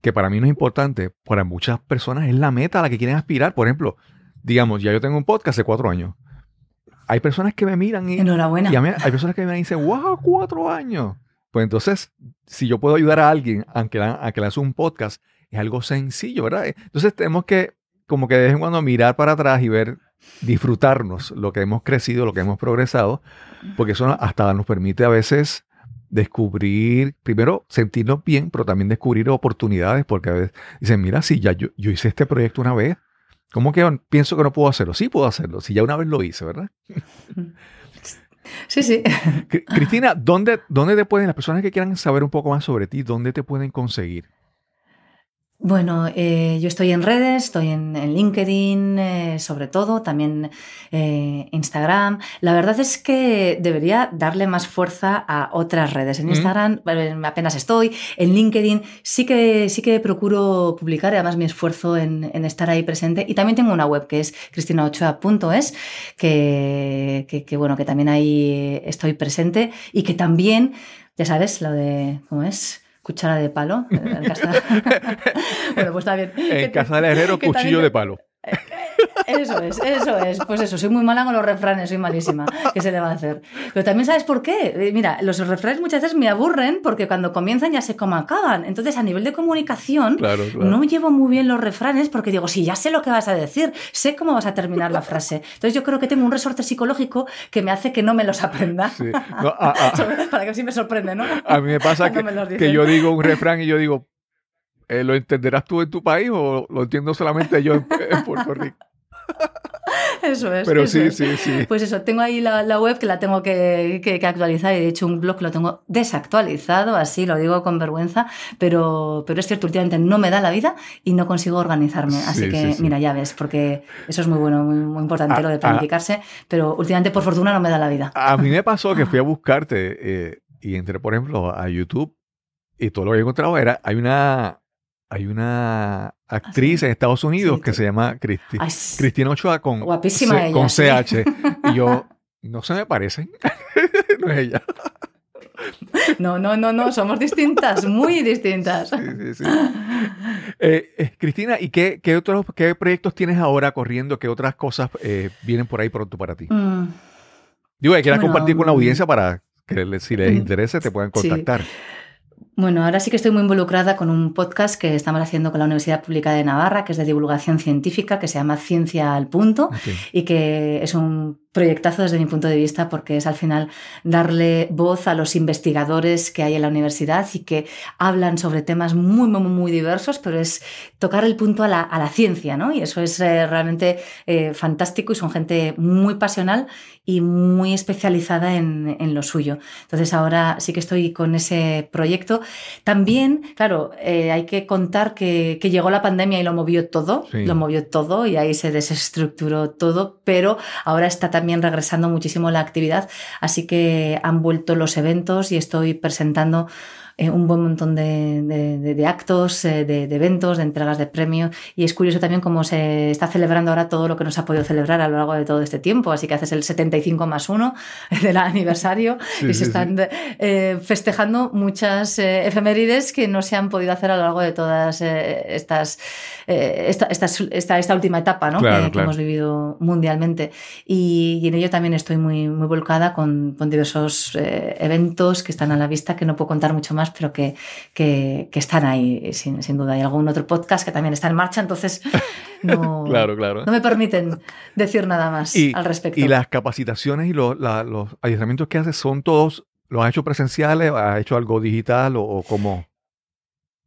que para mí no es importante, para muchas personas es la meta a la que quieren aspirar. Por ejemplo, digamos, ya yo tengo un podcast hace cuatro años hay personas que me miran y, Enhorabuena. y a mí, hay personas que me dicen, wow, cuatro años. Pues entonces, si yo puedo ayudar a alguien a que, a que lance un podcast, es algo sencillo, ¿verdad? Entonces tenemos que, como que de vez en cuando, mirar para atrás y ver, disfrutarnos lo que hemos crecido, lo que hemos progresado, porque eso hasta nos permite a veces descubrir, primero sentirnos bien, pero también descubrir oportunidades, porque a veces dicen, mira, si ya yo, yo hice este proyecto una vez, ¿Cómo que pienso que no puedo hacerlo? Sí puedo hacerlo, si ya una vez lo hice, ¿verdad? Sí, sí. Cristina, ¿dónde, ¿dónde te pueden, las personas que quieran saber un poco más sobre ti, dónde te pueden conseguir? Bueno, eh, yo estoy en redes, estoy en, en LinkedIn, eh, sobre todo, también eh, Instagram. La verdad es que debería darle más fuerza a otras redes. En Instagram mm. apenas estoy, en LinkedIn sí que, sí que procuro publicar, además mi esfuerzo en, en estar ahí presente. Y también tengo una web que es cristinaochoa.es, que, que, que, bueno, que también ahí estoy presente y que también, ya sabes, lo de, ¿cómo es? Cuchara de palo. En casa... bueno, pues está bien. En casa del herrero, cuchillo de palo. Eso es, eso es. Pues eso, soy muy mala con los refranes, soy malísima. ¿Qué se le va a hacer? Pero también sabes por qué. Eh, mira, los refranes muchas veces me aburren porque cuando comienzan ya sé cómo acaban. Entonces, a nivel de comunicación, claro, claro. no llevo muy bien los refranes porque digo, sí, ya sé lo que vas a decir, sé cómo vas a terminar la frase. Entonces, yo creo que tengo un resorte psicológico que me hace que no me los aprenda. Sí. No, a, a, Para que así me sorprende, ¿no? A mí me pasa que, que yo digo un refrán y yo digo, eh, ¿lo entenderás tú en tu país o lo entiendo solamente yo en, en Puerto Rico? Eso es. Pero eso sí, es. sí, sí. Pues eso, tengo ahí la, la web que la tengo que, que, que, actualizar y de hecho un blog lo tengo desactualizado, así lo digo con vergüenza, pero, pero es cierto, últimamente no me da la vida y no consigo organizarme. Así Sí, que, sí, sí. mira, ya ves, porque eso es muy bueno, muy, muy importante Ah, lo de ah. planificarse, pero últimamente por fortuna no me da la vida. A mí me pasó que fui a buscarte eh, y entré, por ejemplo, a YouTube y todo lo que he encontrado era, hay una, hay una actriz en Estados Unidos Sí, que se llama Cristi, Ay, Cristina Ochoa con, Guapísima C- ella, con sí. CH. Y yo, no se me parecen. no es ella. No, no, no, no, somos distintas, muy distintas. Sí, sí, sí. Eh, eh, Cristina, ¿y qué, qué otros qué proyectos tienes ahora corriendo? ¿Qué otras cosas eh, vienen por ahí pronto para ti? Mm, Digo, que quieras Bueno, compartir con la mm. audiencia para que si les Mm, interese te puedan sí. contactar. Bueno, ahora sí que estoy muy involucrada con un podcast que estamos haciendo con la Universidad Pública de Navarra, que es de divulgación científica, que se llama Ciencia al Punto y que es un proyectazo desde mi punto de vista porque es al final darle voz a los investigadores que hay en la universidad y que hablan sobre temas muy, muy, muy diversos, pero es tocar el punto a la, a la ciencia, ¿no? Y eso es eh, realmente eh, fantástico y son gente muy pasional y muy especializada en, en lo suyo. Entonces ahora sí que estoy con ese proyecto. También, claro, eh, hay que contar que, que llegó la pandemia y lo movió todo, Sí. lo movió todo y ahí se desestructuró todo, pero ahora está también regresando muchísimo la actividad, así que han vuelto los eventos y estoy presentando eh, un buen montón de, de- de- actos, eh, de, de eventos, de entregas de premios. Y es curioso también cómo se está celebrando ahora todo lo que no se ha podido celebrar a lo largo de todo este tiempo. Así que haces el 75 más 1 del aniversario Sí, y sí, se están eh, festejando muchas eh, efemérides que no se han podido hacer a lo largo de todas eh, estas, eh, esta, estas- esta, esta última etapa ¿no? Claro, que, claro. hemos vivido mundialmente. Y, y en ello también estoy muy, muy volcada con, con diversos eventos que están a la vista, que no puedo contar mucho más, pero que, que, que están ahí sin, sin duda. Hay algún otro podcast que también está en marcha, entonces no, Claro, claro. no me permiten decir nada más Y, al respecto. y las capacitaciones y los, la- los adiestramientos que haces son todos, ¿los has hecho presenciales? ¿Has hecho algo digital o, o cómo?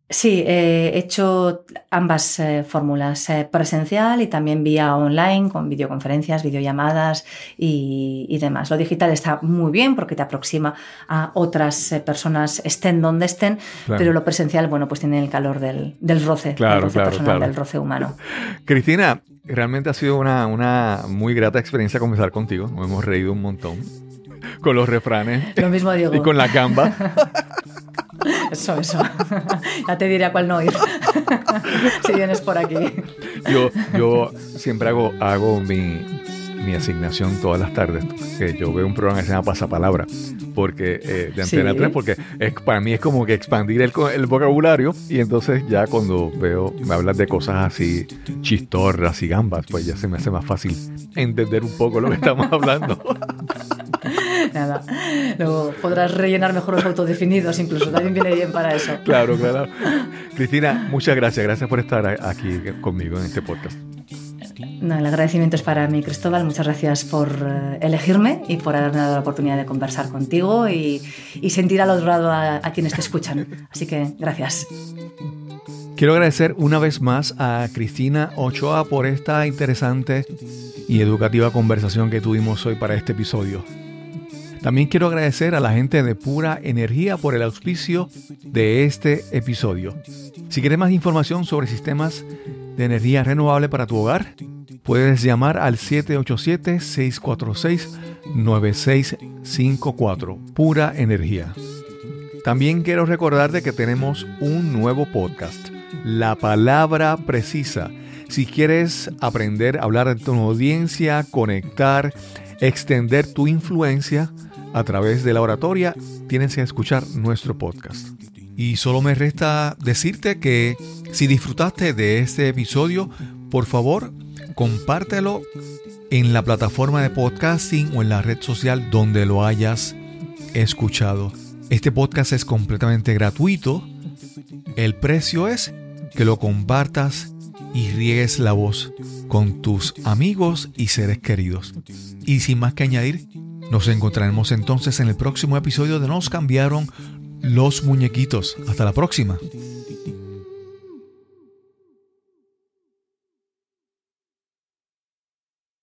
Sí, eh, he hecho ambas eh, fórmulas, eh, presencial y también vía online, con videoconferencias, videollamadas y, y demás. Lo digital está muy bien porque te aproxima a otras personas, estén donde estén, Claro. pero lo presencial, bueno, pues tiene el calor del, del roce, Claro, del roce claro, personal, claro. del roce humano. Cristina, realmente ha sido una, una muy grata experiencia conversar contigo. Nos hemos reído un montón con los refranes Lo mismo digo. y con la gamba. Eso, eso. ya te diré a cuál no ir. si vienes por aquí. Yo, yo siempre hago, hago mi, mi asignación todas las tardes. Que yo veo un programa que se llama Pasapalabra. Porque, eh, de Antena Sí. 3, porque es, para mí es como que expandir el, el vocabulario. Y entonces ya cuando veo, me hablas de cosas así chistorras y gambas, pues ya se me hace más fácil entender un poco lo que estamos hablando. Nada. Luego podrás rellenar mejor los autodefinidos, incluso. También viene bien para eso. Claro, claro. Cristina, muchas gracias. Gracias por estar aquí conmigo en este podcast. No, el agradecimiento es para mí, Cristóbal. Muchas gracias por eh, elegirme y por haberme dado la oportunidad de conversar contigo y, y sentir al otro lado a, a quienes te escuchan. Así que gracias. Quiero agradecer una vez más a Cristina Ochoa por esta interesante y educativa conversación que tuvimos hoy para este episodio. También quiero agradecer a la gente de Pura Energía por el auspicio de este episodio. Si quieres más información sobre sistemas de energía renovable para tu hogar, puedes llamar al 787-646-9654. Pura Energía. También quiero recordarte que tenemos un nuevo podcast, La Palabra Precisa. Si quieres aprender a hablar de tu audiencia, conectar, extender tu influencia a través de la oratoria, tienes que escuchar nuestro podcast. Y solo me resta decirte que si disfrutaste de este episodio, por favor, compártelo en la plataforma de podcasting o en la red social donde lo hayas escuchado. Este podcast es completamente gratuito. El precio es que lo compartas y riegues la voz con tus amigos y seres queridos. Y sin más que añadir, nos encontraremos entonces en el próximo episodio de Nos cambiaron los muñequitos. Hasta la próxima.